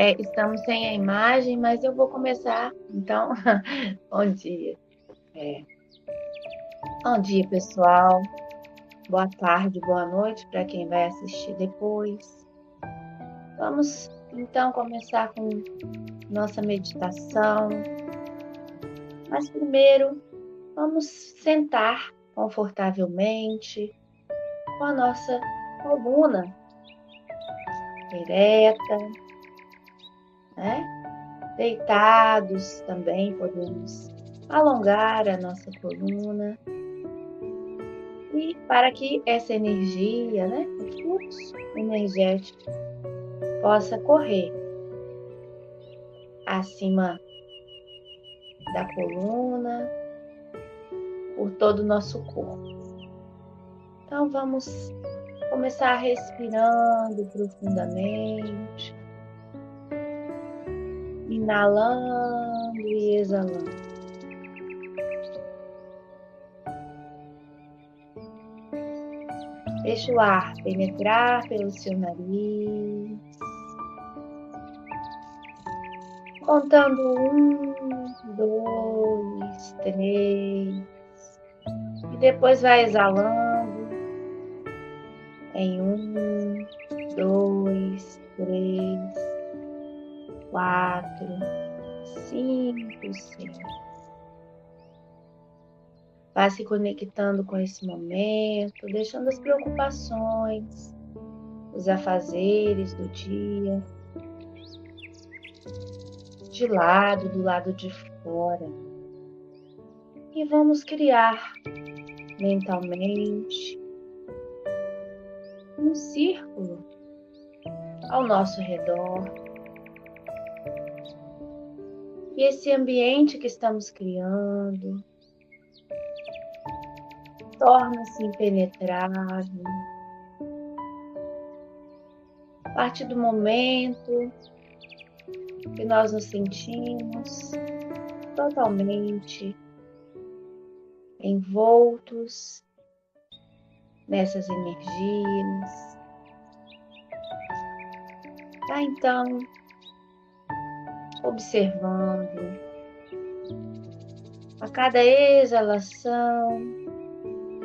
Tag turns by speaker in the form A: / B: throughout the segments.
A: É, estamos sem a imagem, mas eu vou começar. Então, bom dia. É. Bom dia, pessoal. Boa tarde, boa noite para quem vai assistir depois. Vamos então começar com nossa meditação. Mas primeiro, vamos sentar confortavelmente com a nossa coluna ereta, né? Deitados também podemos alongar a nossa coluna. E para que essa energia, né, o fluxo energético possa correr acima da coluna, por todo o nosso corpo. Então vamos começar respirando profundamente inalando e exalando. Deixa o ar penetrar pelo seu nariz. Contando um, dois, três. E depois vai exalando em um, dois, três quatro, cinco, seis. Vá se conectando com esse momento, deixando as preocupações, os afazeres do dia de lado, do lado de fora. E vamos criar mentalmente um círculo ao nosso redor e esse ambiente que estamos criando torna-se impenetrável. A partir do momento que nós nos sentimos totalmente envoltos nessas energias. Tá, então, observando a cada exalação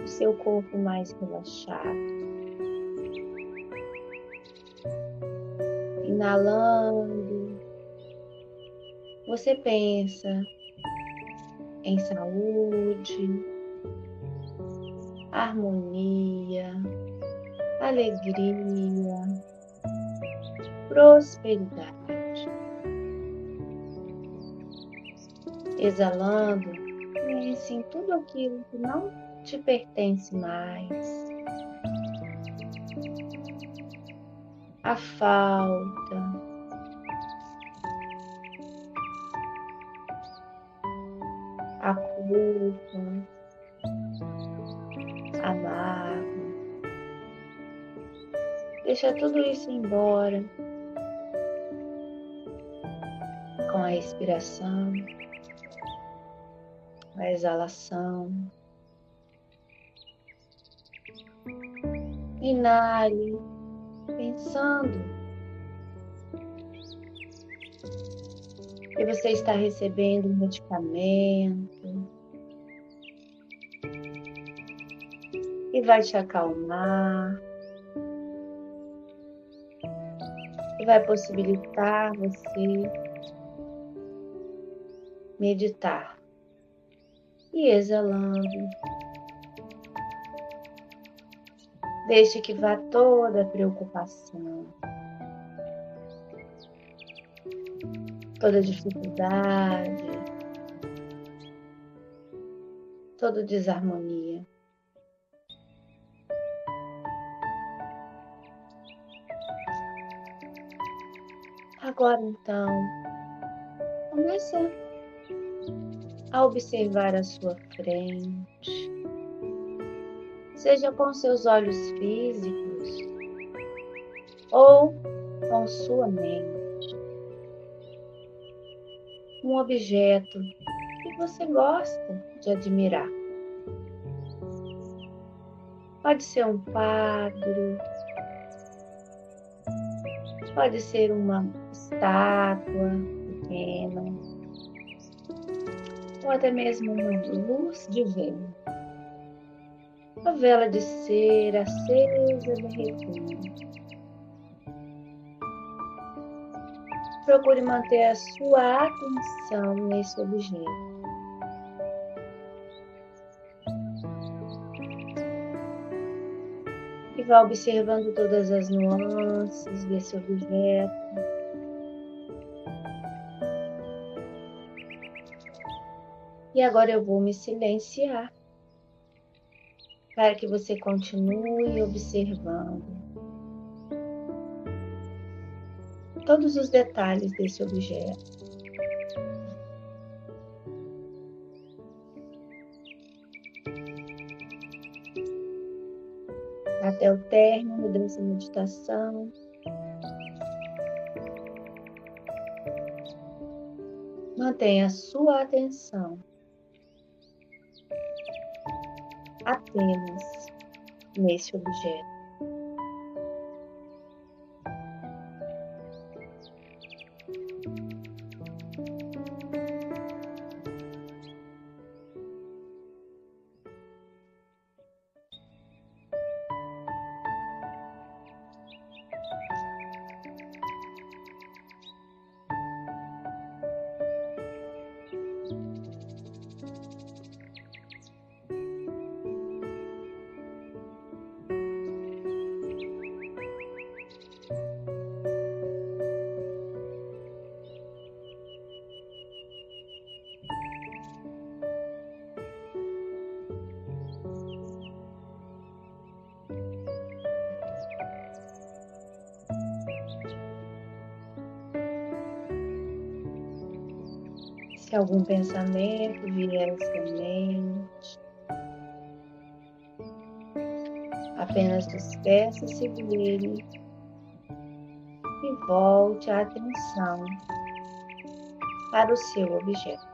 A: o seu corpo mais relaxado. Inalando, você pensa em saúde, harmonia, alegria, prosperidade. exalando, pense em tudo aquilo que não te pertence mais. A falta, a culpa, a mágoa. Deixa tudo isso embora com a respiração a exalação. Inale, pensando que você está recebendo um medicamento e vai te acalmar. E vai possibilitar você meditar e exalando. Deixe que vá toda a preocupação, toda dificuldade, toda desarmonia. Agora então, comece a a observar à sua frente, seja com seus olhos físicos ou com sua mente. Um objeto que você gosta de admirar. Pode ser um quadro, pode ser uma estátua pequena, ou até mesmo uma luz de vela. A vela de cera acesa derretendo. Procure manter a sua atenção nesse objeto. E vá observando todas as nuances desse objeto. E agora eu vou me silenciar para que você continue observando todos os detalhes desse objeto. Até o término dessa meditação. Mantenha sua atenção apenas nesse objeto. Se algum pensamento vier à sua mente, apenas despeça-se dele e volte a atenção para o seu objeto.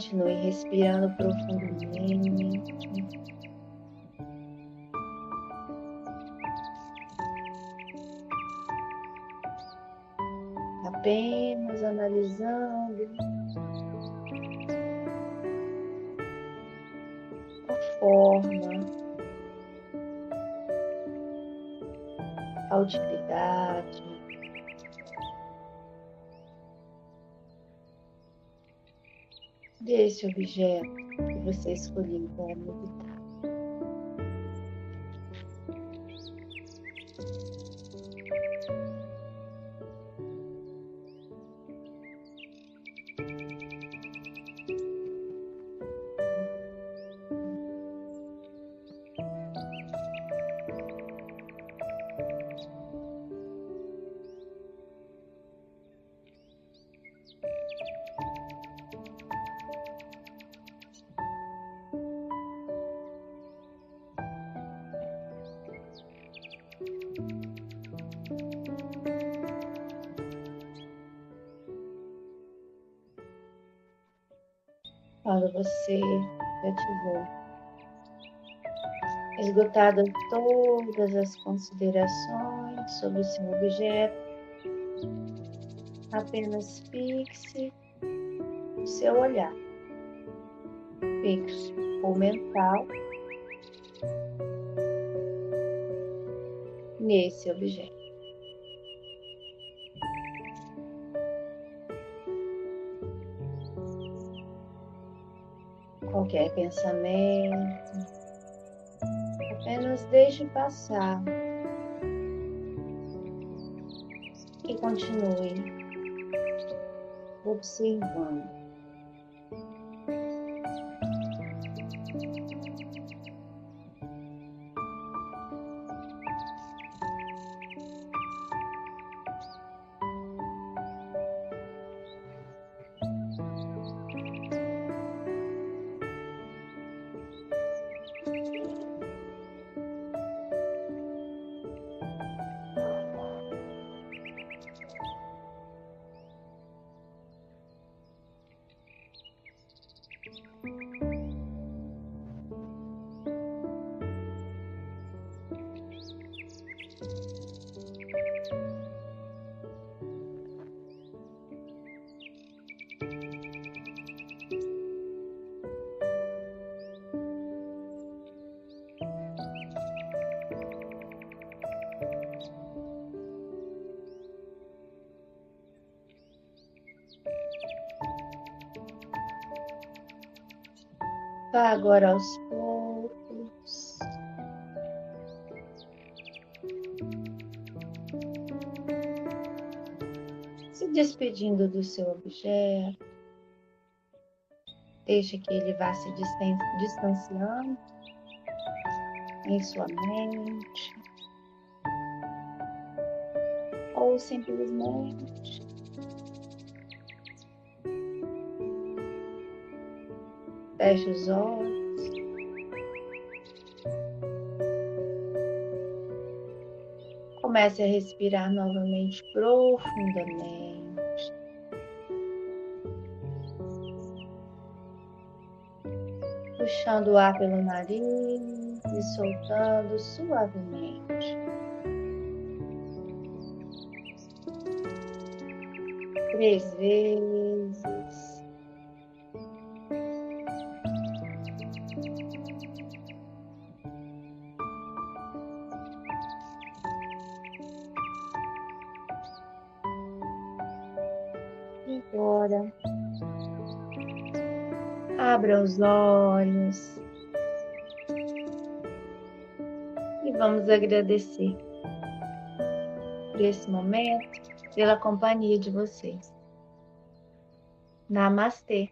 A: Continue respirando profundamente. Apenas analisando a forma, a utilidade. Desse objeto que você escolheu para meditar. Esgotado todas as considerações sobre o seu objeto, apenas fixe o seu olhar fixo ou mental nesse objeto. qualquer pensamento, deixe passar e continue observando. Vá agora aos poucos. Se despedindo do seu objeto. Deixe que ele vá se distanciando em sua mente. Ou simplesmente Feche os olhos. Comece a respirar novamente profundamente. Puxando o ar pelo nariz e soltando suavemente. Três vezes. Os olhos. E vamos agradecer por esse momento, pela companhia de vocês. Namastê.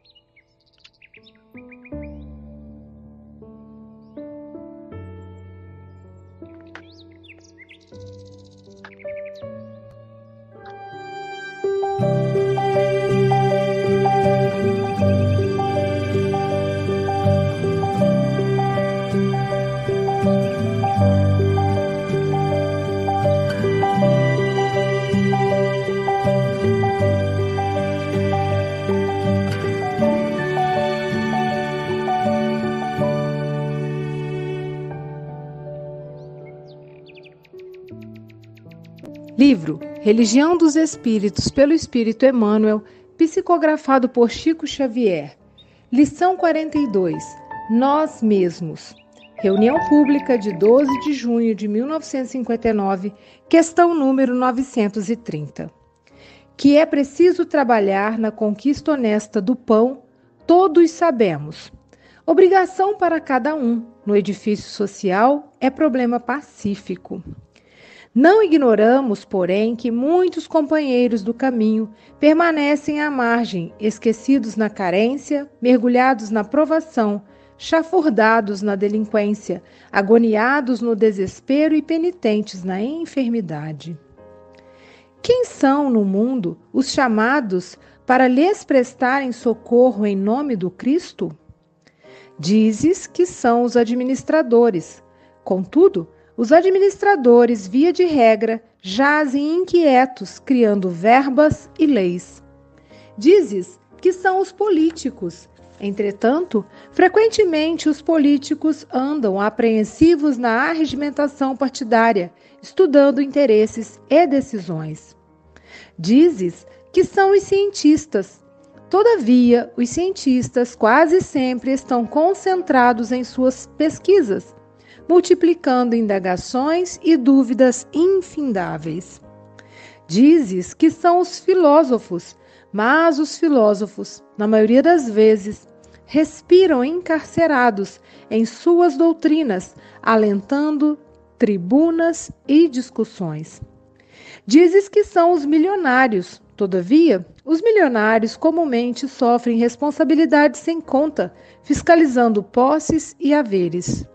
B: Livro Religião dos Espíritos pelo Espírito Emmanuel, psicografado por Chico Xavier. Lição 42. Nós mesmos. Reunião pública de 12 de junho de 1959, questão número 930. Que é preciso trabalhar na conquista honesta do pão todos sabemos. Obrigação para cada um no edifício social é problema pacífico. Não ignoramos, porém, que muitos companheiros do caminho permanecem à margem, esquecidos na carência, mergulhados na provação, chafurdados na delinquência, agoniados no desespero e penitentes na enfermidade. Quem são no mundo os chamados para lhes prestarem socorro em nome do Cristo? Dizes que são os administradores. Contudo, os administradores, via de regra, jazem inquietos, criando verbas e leis. Dizes que são os políticos, Entretanto, frequentemente os políticos andam apreensivos na arregimentação partidária, estudando interesses e decisões. Dizes que são os cientistas. Todavia, os cientistas quase sempre estão concentrados em suas pesquisas, multiplicando indagações e dúvidas infindáveis. Dizes que são os filósofos, mas os filósofos, na maioria das vezes, respiram encarcerados em suas doutrinas, alentando tribunas e discussões. Dizes que são os milionários, todavia, os milionários comumente sofrem responsabilidades sem conta, fiscalizando posses e haveres.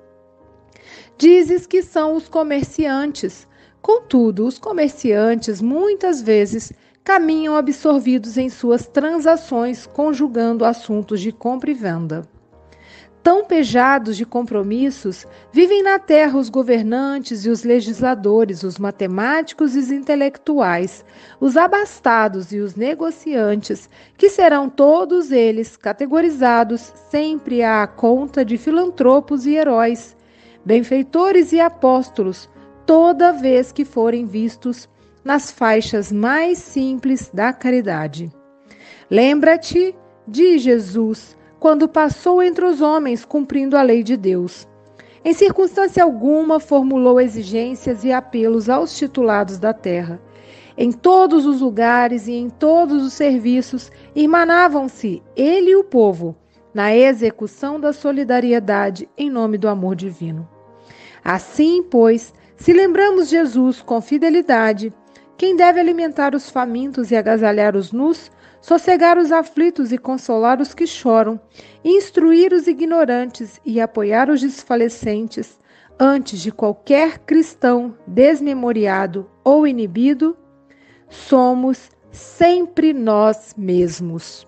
B: Dizes que são os comerciantes, contudo, os comerciantes muitas vezes caminham absorvidos em suas transações, conjugando assuntos de compra e venda. Tão pejados de compromissos, vivem na terra os governantes e os legisladores, os matemáticos e os intelectuais, os abastados e os negociantes, que serão todos eles categorizados sempre à conta de filantropos e heróis, benfeitores e apóstolos, toda vez que forem vistos nas faixas mais simples da caridade. Lembra-te de Jesus quando passou entre os homens cumprindo a lei de Deus. Em circunstância alguma formulou exigências e apelos aos titulados da terra. Em todos os lugares e em todos os serviços irmanavam-se ele e o povo na execução da solidariedade em nome do amor divino. Assim, pois, se lembramos Jesus com fidelidade, quem deve alimentar os famintos e agasalhar os nus, sossegar os aflitos e consolar os que choram, instruir os ignorantes e apoiar os desfalecentes, antes de qualquer cristão desmemoriado ou inibido, somos sempre nós mesmos.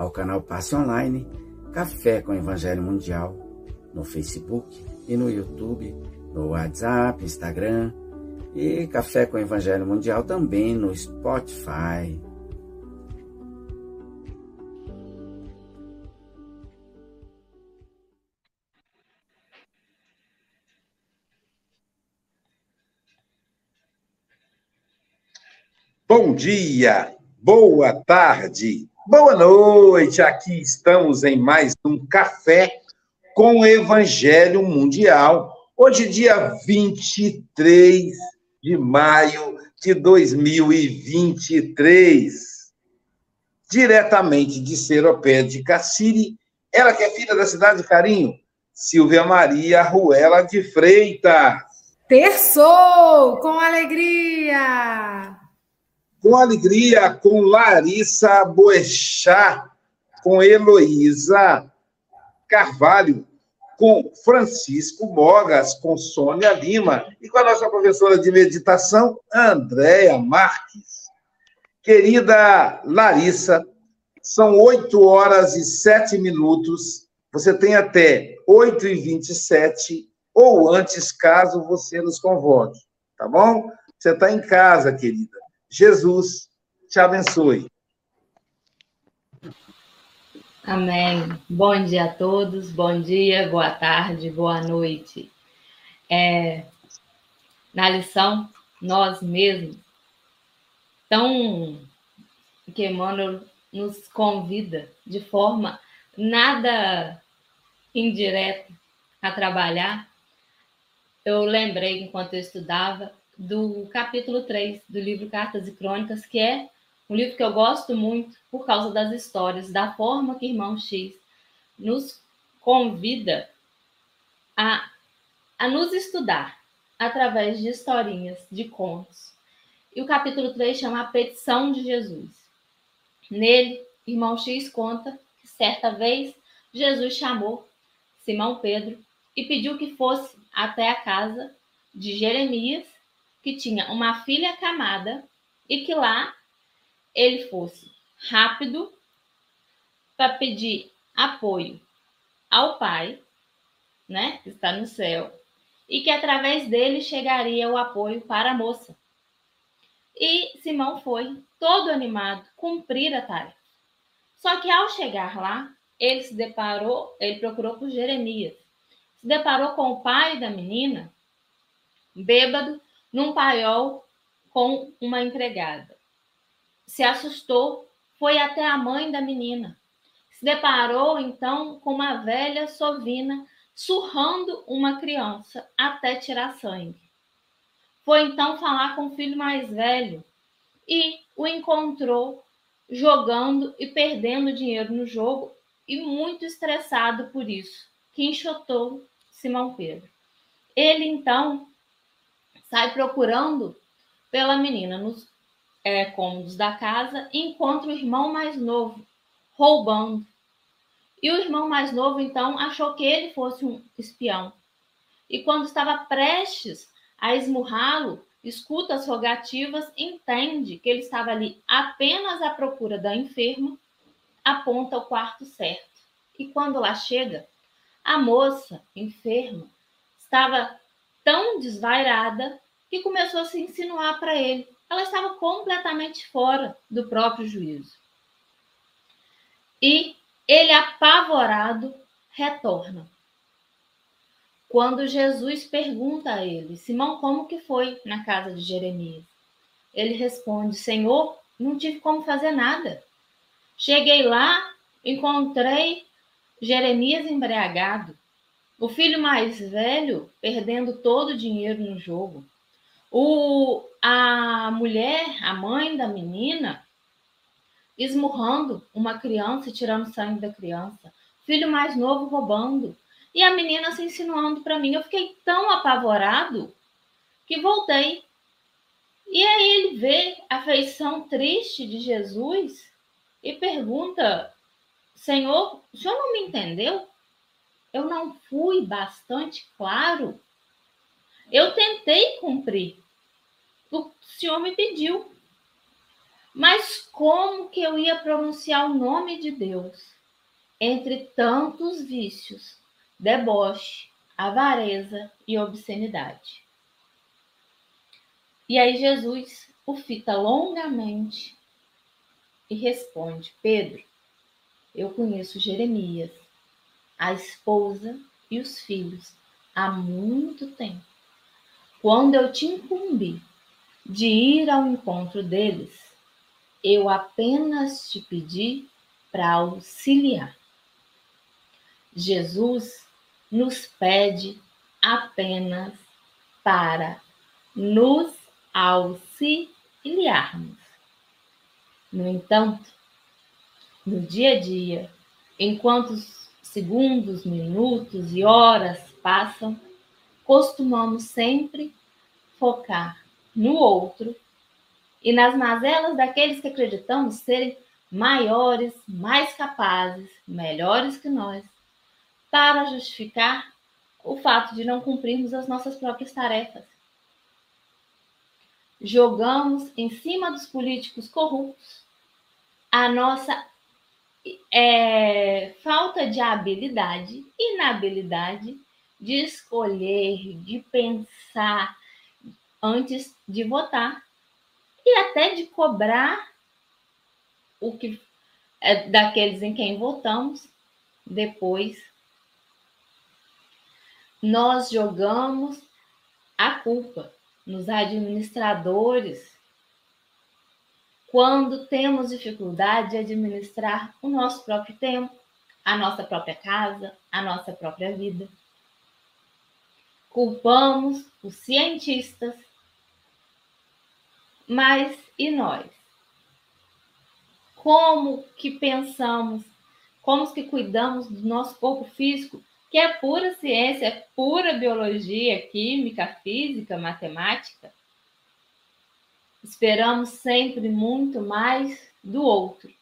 C: ao canal Passe Online Café com Evangelho Mundial no Facebook e no YouTube, no WhatsApp, Instagram e Café com Evangelho Mundial também no Spotify.
D: Bom dia, boa tarde, Boa noite, aqui estamos em mais um Café com o Evangelho Mundial. Hoje, dia 23 de maio de 2023. Diretamente de Seropé de Cassiri, ela que é filha da cidade de Carinho, Silvia Maria Ruela de Freitas.
E: Terçou com alegria!
D: Com alegria, com Larissa Boechat, com Heloísa Carvalho, com Francisco Mogas, com Sônia Lima e com a nossa professora de meditação, Andréia Marques. Querida Larissa, são 8 horas e 7 minutos. Você tem até 8 e 27 ou antes, caso você nos convoque. Tá bom? Você está em casa, querida. Jesus te abençoe.
F: Amém. Bom dia a todos, bom dia, boa tarde, boa noite. É, na lição, nós mesmos, tão que Emmanuel nos convida de forma nada indireta a trabalhar, eu lembrei, enquanto eu estudava, do capítulo 3 do livro Cartas e Crônicas, que é um livro que eu gosto muito por causa das histórias, da forma que Irmão X nos convida a, a nos estudar através de historinhas, de contos. E o capítulo 3 chama A Petição de Jesus. Nele, Irmão X conta que certa vez Jesus chamou Simão Pedro e pediu que fosse até a casa de Jeremias, que tinha uma filha camada, e que lá ele fosse rápido para pedir apoio ao Pai, né, que está no céu, e que através dele chegaria o apoio para a moça. E Simão foi, todo animado, cumprir a tarefa. Só que ao chegar lá, ele se deparou, ele procurou por Jeremias. Se deparou com o pai da menina, bêbado, num paiol com uma empregada. Se assustou, foi até a mãe da menina. Se deparou então com uma velha sovina surrando uma criança até tirar sangue. Foi então falar com o filho mais velho e o encontrou jogando e perdendo dinheiro no jogo e muito estressado por isso, que enxotou Simão Pedro. Ele então sai procurando pela menina nos é, cômodos da casa e encontra o irmão mais novo roubando. E o irmão mais novo então achou que ele fosse um espião. E quando estava prestes a esmurrá-lo, escuta as rogativas, entende que ele estava ali apenas à procura da enferma, aponta o quarto certo. E quando lá chega, a moça enferma estava tão desvairada que começou a se insinuar para ele. Ela estava completamente fora do próprio juízo. E ele, apavorado, retorna. Quando Jesus pergunta a ele, Simão, como que foi na casa de Jeremias? Ele responde, Senhor, não tive como fazer nada. Cheguei lá, encontrei Jeremias embriagado, o filho mais velho perdendo todo o dinheiro no jogo, o, a mulher, a mãe da menina, esmurrando uma criança e tirando sangue da criança, o filho mais novo roubando, e a menina se insinuando para mim. Eu fiquei tão apavorado que voltei. E aí ele vê a feição triste de Jesus e pergunta: Senhor, o senhor não me entendeu? Eu não fui bastante claro? Eu tentei cumprir o que o senhor me pediu. Mas como que eu ia pronunciar o nome de Deus entre tantos vícios deboche, avareza e obscenidade. E aí Jesus o fita longamente e responde: Pedro, eu conheço Jeremias, a esposa e os filhos há muito tempo. Quando eu te incumbi de ir ao encontro deles, eu apenas te pedi para auxiliar. Jesus nos pede apenas para nos auxiliarmos. No entanto, no dia a dia, enquanto segundos, minutos e horas passam, costumamos sempre focar no outro e nas mazelas daqueles que acreditamos serem maiores, mais capazes, melhores que nós para justificar o fato de não cumprirmos as nossas próprias tarefas. Jogamos em cima dos políticos corruptos a nossa é, falta de habilidade, inabilidade de escolher, de pensar antes de votar e até de cobrar o que é daqueles em quem votamos depois. Nós jogamos a culpa nos administradores quando temos dificuldade de administrar o nosso próprio tempo, a nossa própria casa, a nossa própria vida. Culpamos os cientistas, mas e nós? Como que pensamos, como que cuidamos do nosso corpo físico, que é pura ciência, é pura biologia, química, física, matemática? Esperamos sempre muito mais do outro,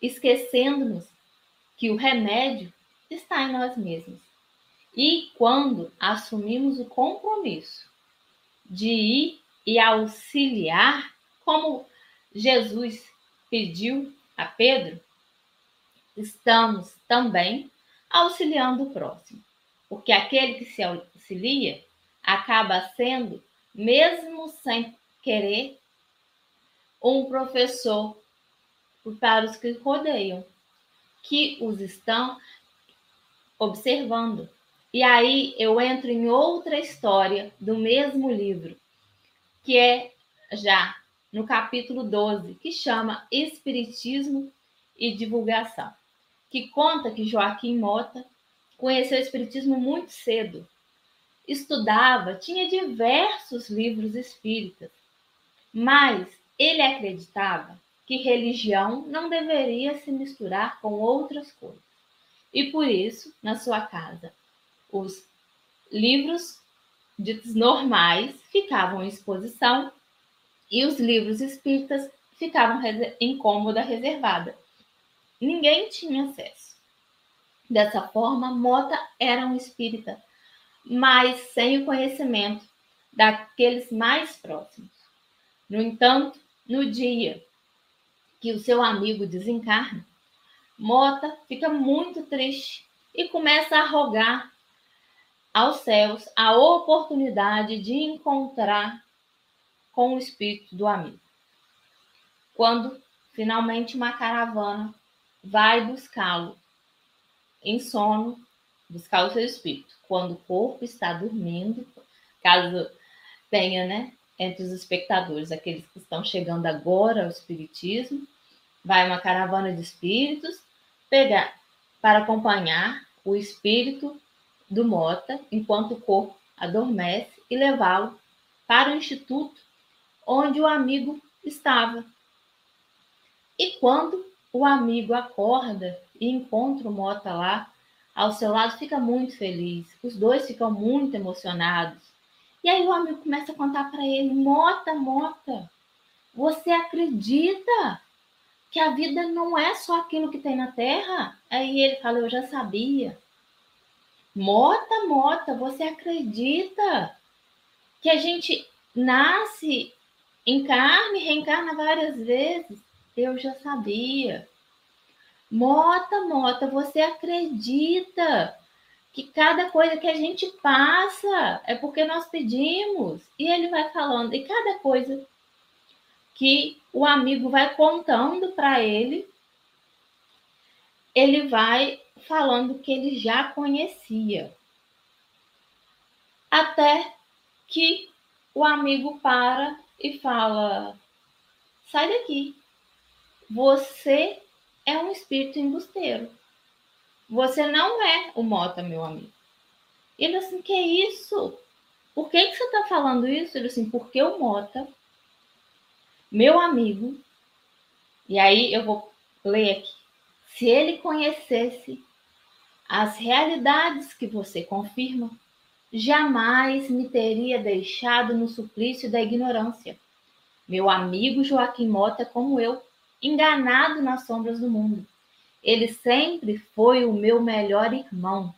F: esquecendo-nos que o remédio está em nós mesmos. E quando assumimos o compromisso de ir e auxiliar, como Jesus pediu a Pedro, estamos também auxiliando o próximo. Porque aquele que se auxilia acaba sendo, mesmo sem querer, um professor para os que rodeiam, que os estão observando. E aí eu entro em outra história do mesmo livro, que é já no capítulo 12, que chama Espiritismo e Divulgação, que conta que Joaquim Mota conheceu o Espiritismo muito cedo. Estudava, tinha diversos livros espíritas, mas ele acreditava que religião não deveria se misturar com outras coisas. E por isso, na sua casa, os livros ditos normais ficavam em exposição e os livros espíritas ficavam em cômoda reservada. Ninguém tinha acesso. Dessa forma, Mota era um espírita, mas sem o conhecimento daqueles mais próximos. No entanto, no dia que o seu amigo desencarna, Mota fica muito triste e começa a rogar aos céus a oportunidade de encontrar com o espírito do amigo. Quando finalmente uma caravana vai buscá-lo em sono, buscar o seu espírito, quando o corpo está dormindo, caso tenha, né, entre os espectadores, aqueles que estão chegando agora ao espiritismo, vai uma caravana de espíritos pegar para acompanhar o espírito do Mota enquanto o corpo adormece e levá-lo para o instituto onde o amigo estava. E quando o amigo acorda e encontra o Mota lá ao seu lado, fica muito feliz. Os dois ficam muito emocionados. E aí o amigo começa a contar para ele: Mota, Mota, você acredita que a vida não é só aquilo que tem na terra? Aí ele fala: Eu já sabia. Mota, Mota, você acredita que a gente nasce, encarna e reencarna várias vezes? Eu já sabia. Mota, Mota, você acredita que cada coisa que a gente passa é porque nós pedimos? E ele vai falando, e cada coisa que o amigo vai contando para ele, ele vai falando que ele já conhecia. Até que o amigo para e fala: sai daqui. Você é um espírito embusteiro. Você não é o Mota, meu amigo. Ele assim, que é isso? Por que, que você está falando isso? Ele assim, porque o Mota, meu amigo, e aí eu vou ler aqui. Se ele conhecesse as realidades que você confirma, jamais me teria deixado no suplício da ignorância. Meu amigo Joaquim Mota, como eu, enganado nas sombras do mundo. Ele sempre foi o meu melhor irmão.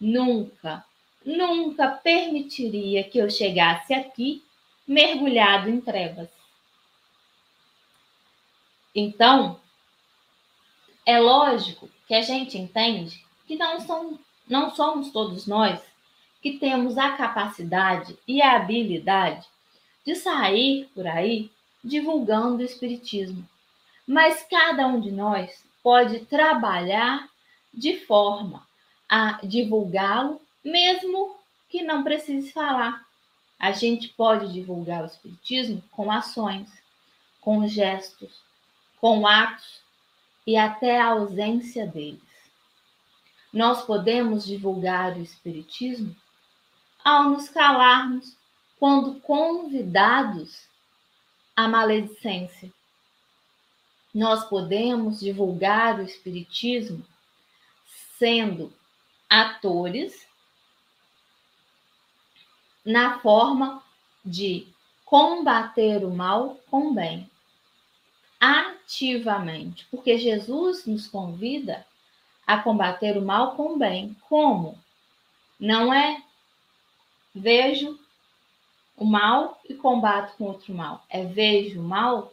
F: Nunca, nunca permitiria que eu chegasse aqui mergulhado em trevas. Então, é lógico que a gente entende que não são não somos todos nós que temos a capacidade e a habilidade de sair por aí divulgando o Espiritismo. Mas cada um de nós pode trabalhar de forma a divulgá-lo, mesmo que não precise falar. A gente pode divulgar o Espiritismo com ações, com gestos, com atos e até a ausência deles. Nós podemos divulgar o Espiritismo ao nos calarmos quando convidados à maledicência. Nós podemos divulgar o Espiritismo sendo atores na forma de combater o mal com o bem, ativamente, porque Jesus nos convida a combater o mal com o bem. Como? Não é vejo o mal e combato com outro mal. É vejo o mal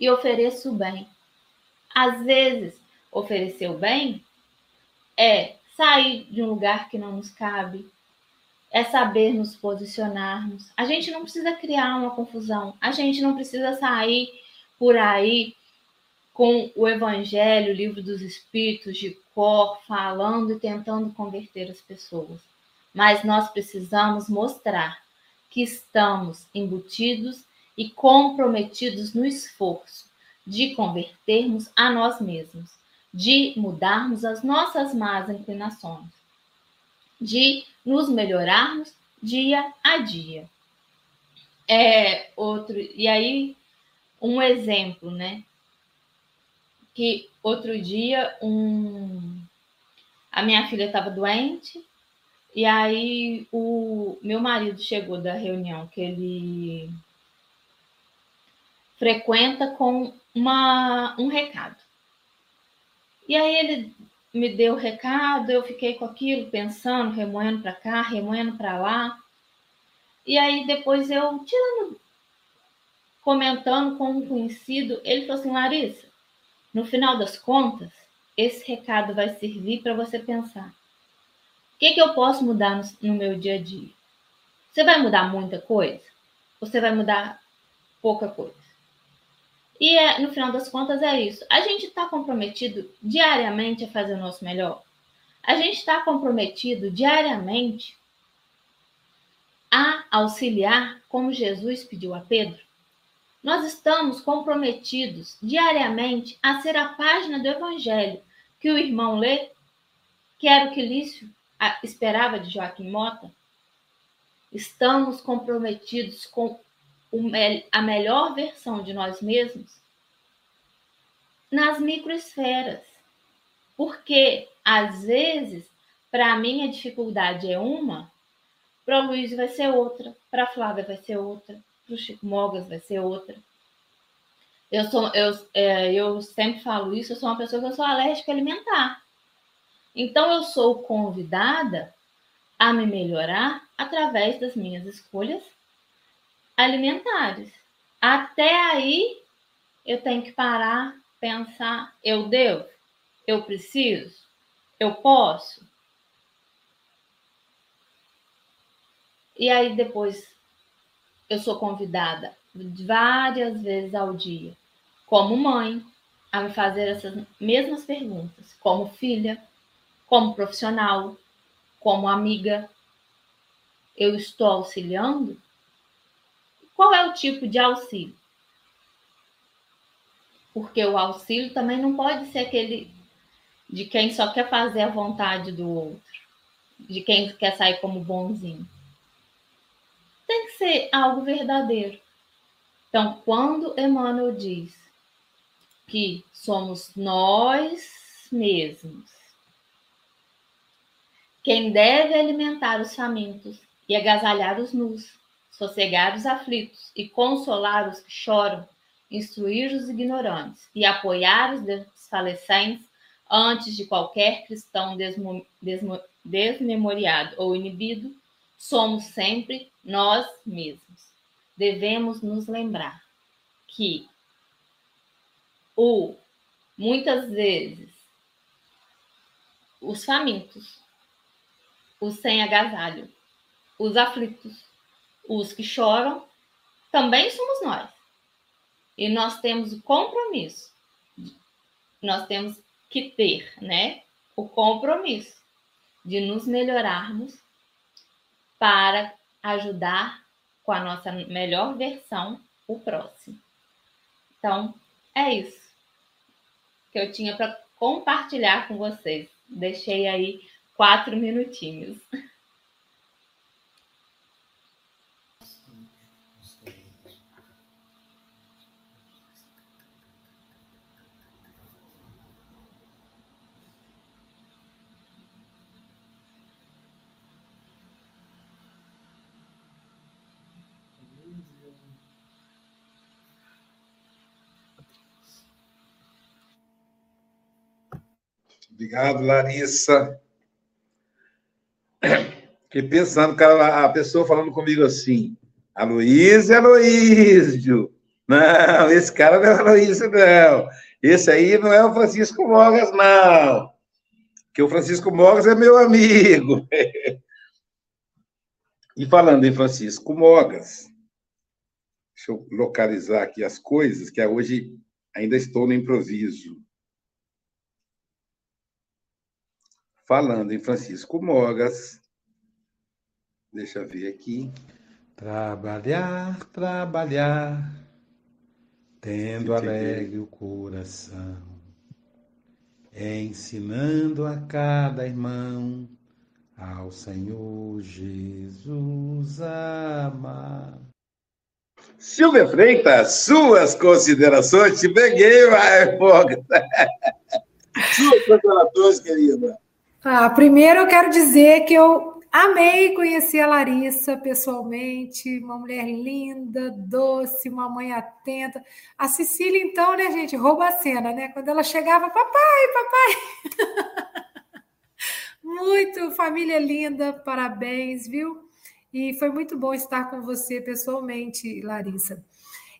F: e ofereço o bem. Às vezes, oferecer o bem é sair de um lugar que não nos cabe, é saber nos posicionarmos. A gente não precisa criar uma confusão, a gente não precisa sair por aí com o Evangelho, o livro dos Espíritos de cor, falando e tentando converter as pessoas. Mas nós precisamos mostrar que estamos embutidos e comprometidos no esforço de convertermos a nós mesmos, de mudarmos as nossas más inclinações, de nos melhorarmos dia a dia. É outro, e aí um exemplo, né? Que outro dia um a minha filha estava doente e aí o meu marido chegou da reunião que ele frequenta com uma, um recado. E aí ele me deu o recado, eu fiquei com aquilo pensando, remoendo para cá, remoendo para lá. E aí depois eu tirando comentando com um conhecido, ele falou assim: "Larissa, no final das contas, esse recado vai servir para você pensar o que, que eu posso mudar no, no meu dia a dia? Você vai mudar muita coisa? Ou você vai mudar pouca coisa? E é, no final das contas é isso. A gente está comprometido diariamente a fazer o nosso melhor. A gente está comprometido diariamente a auxiliar, como Jesus pediu a Pedro. Nós estamos comprometidos diariamente a ser a página do Evangelho que o irmão lê, que era o que Lício esperava de Joaquim Mota? Estamos comprometidos com a melhor versão de nós mesmos nas microesferas. Porque, às vezes, para mim a dificuldade é uma, para o Luiz vai ser outra, para a Flávia vai ser outra, para o Chico Mogas vai ser outra. Eu, sou, eu, é, eu sempre falo isso, eu sou uma pessoa que eu sou alérgica alimentar. Então, eu sou convidada a me melhorar através das minhas escolhas alimentares. Até aí, eu tenho que parar, pensar: eu devo? Eu preciso? Eu posso? E aí, depois, eu sou convidada várias vezes ao dia, como mãe, a me fazer essas mesmas perguntas, como filha, como profissional, como amiga, eu estou auxiliando? Qual é o tipo de auxílio? Porque o auxílio também não pode ser aquele de quem só quer fazer a vontade do outro, de quem quer sair como bonzinho. Tem que ser algo verdadeiro. Então, quando Emmanuel diz que somos nós mesmos quem deve alimentar os famintos e agasalhar os nus, sossegar os aflitos e consolar os que choram, instruir os ignorantes e apoiar os desfalecentes antes de qualquer cristão desmo, desmo, desmemoriado ou inibido, somos sempre nós mesmos. Devemos nos lembrar que o muitas vezes os famintos os sem agasalho, os aflitos, os que choram, também somos nós. E nós temos o compromisso, nós temos que ter, né? O compromisso de nos melhorarmos para ajudar com a nossa melhor versão o próximo. Então, é isso que eu tinha para compartilhar com vocês. Deixei aí quatro minutinhos.
D: Obrigado, Larissa. Fiquei pensando, cara, a pessoa falando comigo assim, Aloísio é. Não, esse cara não é Aloísio, não. Esse aí não é o Francisco Mogas, não. Porque o Francisco Mogas é meu amigo. E falando em Francisco Mogas, deixa eu localizar aqui as coisas, que hoje ainda estou no improviso. Falando em Francisco Mogas. Deixa eu ver aqui.
G: Trabalhar, trabalhar, tendo alegre o coração, ensinando a cada irmão ao Senhor Jesus amar.
D: Silvia Freitas, suas considerações, te peguei, vai, Mogas. Suas considerações, querida.
E: Ah, primeiro eu quero dizer que eu amei conhecer a Larissa pessoalmente, uma mulher linda, doce, uma mãe atenta. A Cecília, então, né, gente, rouba a cena, né? Quando ela chegava, papai, papai. muito, família linda, parabéns, viu? E foi muito bom estar com você pessoalmente, Larissa.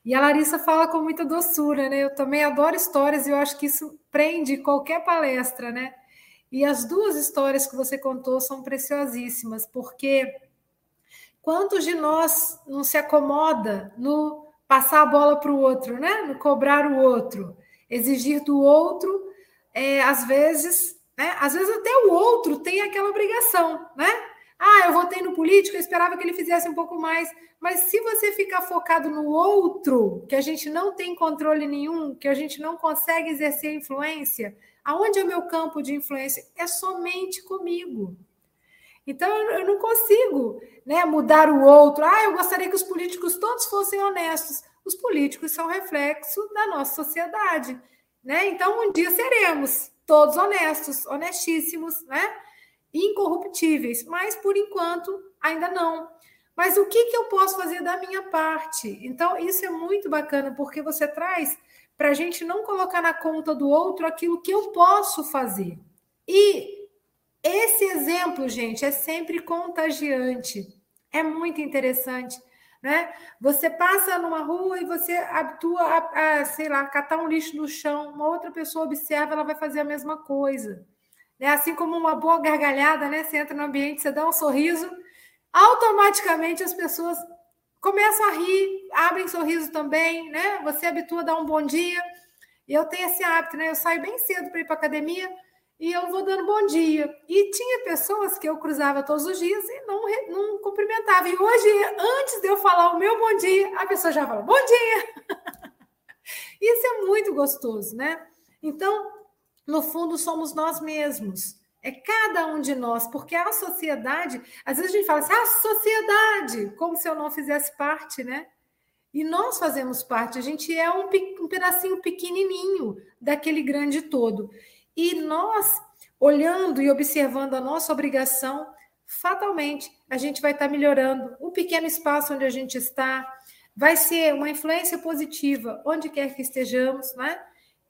E: E a Larissa fala com muita doçura, né? Eu também adoro histórias e eu acho que isso prende qualquer palestra, né? E as duas histórias que você contou são preciosíssimas, porque quantos de nós não se acomoda no passar a bola para o outro, né? No cobrar o outro, exigir do outro, é, às vezes, né? Às vezes até o outro tem aquela obrigação, né? Ah, eu votei no político, eu esperava que ele fizesse um pouco mais. Mas se você ficar focado no outro, que a gente não tem controle nenhum, que a gente não consegue exercer influência, Aonde é o meu campo de influência? É somente comigo. Então eu não consigo né, mudar o outro. Ah, eu gostaria que os políticos todos fossem honestos. Os políticos são reflexo da nossa sociedade. Né? Então, um dia seremos todos honestos, honestíssimos, né? incorruptíveis, mas por enquanto ainda não. Mas o que, que eu posso fazer da minha parte? Então, isso é muito bacana, porque você traz para a gente não colocar na conta do outro aquilo que eu posso fazer. E esse exemplo, gente, é sempre contagiante. É muito interessante. Né? Você passa numa rua e você habitua a, a, sei lá, catar um lixo no chão, uma outra pessoa observa, ela vai fazer a mesma coisa. Né? Assim como uma boa gargalhada, né? Você entra no ambiente, você dá um sorriso, automaticamente as pessoas começam a rir, abrem sorriso também, né? Você habitua a dar um bom dia. E eu tenho esse hábito, né? Eu saio bem cedo para ir para academia e eu vou dando bom dia. E tinha pessoas que eu cruzava todos os dias e não, não cumprimentava. E hoje, antes de eu falar o meu bom dia, a pessoa já fala bom dia. Isso é muito gostoso, né? Então, no fundo, somos nós mesmos. É cada um de nós, porque a sociedade, às vezes a gente fala assim, ah, sociedade, como se eu não fizesse parte, né? E nós fazemos parte, a gente é um, um pedacinho pequenininho daquele grande todo. E nós, olhando e observando a nossa obrigação, fatalmente a gente vai estar melhorando o pequeno espaço onde a gente está, vai ser uma influência positiva onde quer que estejamos, né?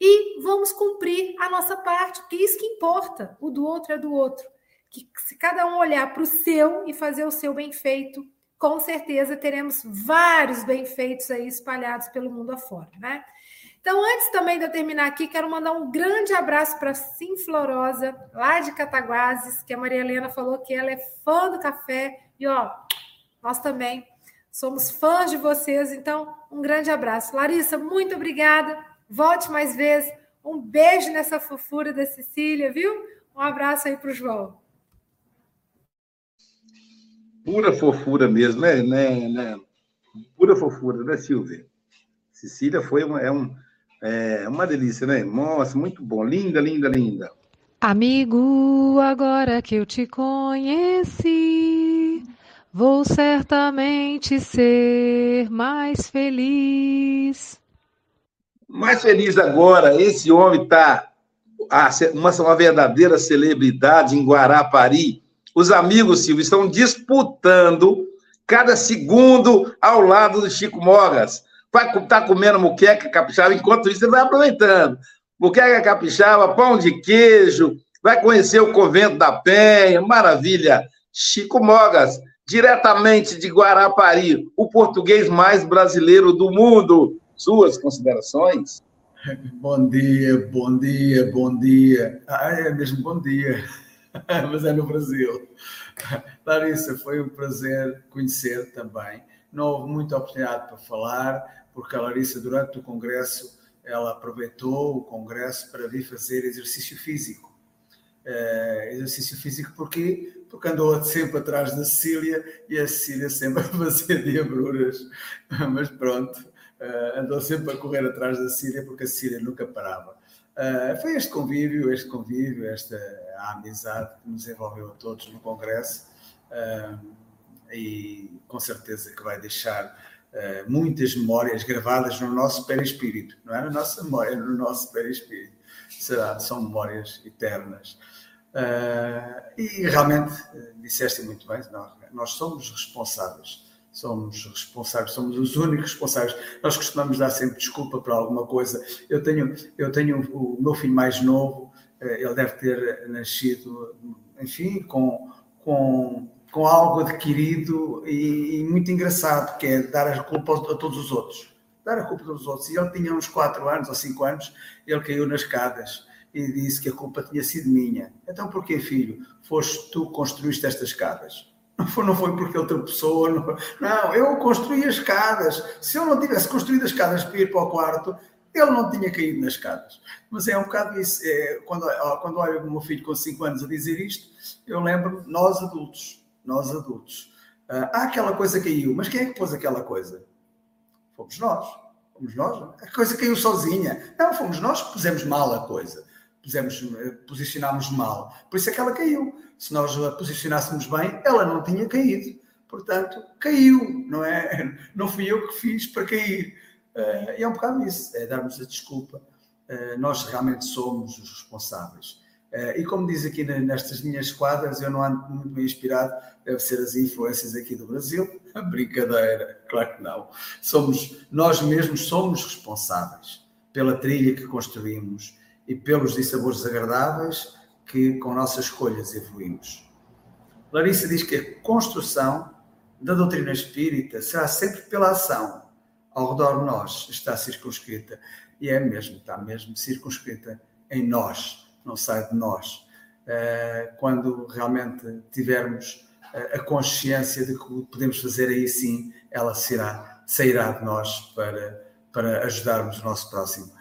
E: E vamos cumprir a nossa parte, porque é isso que importa, o do outro é do outro. Que se cada um olhar para o seu e fazer o seu bem feito, com certeza teremos vários bem feitos aí espalhados pelo mundo afora, né? Então, antes também de eu terminar aqui, quero mandar um grande abraço para Sim Florosa, lá de Cataguases, que a Maria Helena falou que ela é fã do café. E ó, nós também somos fãs de vocês, então um grande abraço. Larissa, muito obrigada. Volte mais vezes. Um beijo nessa fofura da Cecília, viu? Um abraço aí para o João.
D: Pura fofura mesmo, né, né, né? Pura fofura, né, Silvia? Cecília foi uma, é um, é uma delícia, né? Nossa, muito bom. Linda, linda, linda.
B: Amigo, agora que eu te conheci, vou certamente ser mais feliz.
D: Mais feliz agora, esse homem está uma, uma verdadeira celebridade em Guarapari. Os amigos, Silvio, estão disputando cada segundo ao lado do Chico Mogas vai estar comendo muqueca capixaba, enquanto isso, você vai aproveitando. Muqueca capixaba, pão de queijo, vai conhecer o Convento da Penha, maravilha. Chico Mogas, diretamente de Guarapari, o português mais brasileiro do mundo. Suas considerações?
H: Bom dia, bom dia, bom dia. Ah, é mesmo bom dia, mas é no Brasil. Larissa, foi um prazer conhecer também. Não houve muita oportunidade para falar, porque a Larissa, durante o congresso, ela aproveitou o congresso para vir fazer exercício físico. Uh, exercício físico porquê? Porque andou sempre atrás da Cecília e a Cecília sempre a fazer diabruras. Mas pronto, uh, andou sempre a correr atrás da Cecília porque a Cecília nunca parava. Uh, foi este convívio, este convívio, esta amizade que nos envolveu a todos no congresso e com certeza que vai deixar eh, muitas memórias gravadas no nosso perispírito, não é na nossa memória, no nosso perispírito. Será, são memórias eternas. Uh, e realmente, disseste muito bem, nós, nós somos responsáveis somos responsáveis, somos os únicos responsáveis. Nós costumamos dar sempre desculpa para alguma coisa. Eu tenho, eu tenho o meu filho mais novo, ele deve ter nascido, enfim, com, com com algo adquirido e, e, muito engraçado, que é dar a culpa a, todos os outros. Dar a culpa a todos os outros. E ele tinha uns 4 anos ou 5 anos, ele caiu nas escadas e disse que a culpa tinha sido minha. Então porquê, filho? Foste tu que construíste estas escadas. Não foi, porque outra pessoa. Não, não, eu construí as escadas. Se eu não tivesse construído as escadas para ir para o quarto, ele não tinha caído nas escadas. Mas é um bocado isso. É, quando, quando olho o meu filho com 5 anos a dizer isto, eu lembro nós adultos nós adultos. Há aquela coisa caiu, mas quem é que pôs aquela coisa? Fomos nós. Fomos nós. A coisa caiu sozinha. Não, fomos nós que pusemos mal a coisa. Pusemos, eh, posicionámos mal. Por isso é que ela caiu. Se nós a posicionássemos bem, ela não tinha caído. Portanto, caiu, não é? Não fui eu que fiz para cair. Uh, e é um bocado isso, é darmos a desculpa. Uh, nós realmente somos os responsáveis. Uh, e como diz aqui nestas minhas quadras, eu não ando muito bem inspirado, deve ser as influências aqui do Brasil. Brincadeira, claro que não. Somos, nós mesmos somos responsáveis pela trilha que construímos e pelos dissabores agradáveis que com nossas escolhas evoluímos. Larissa diz que a construção da doutrina espírita será sempre pela ação. Ao redor de nós está circunscrita. E é mesmo, está mesmo circunscrita em nós não sai de nós. Eh, quando realmente tivermos eh, a consciência de que podemos fazer aí sim, ela será, sairá de nós para, para ajudarmos o nosso próximo.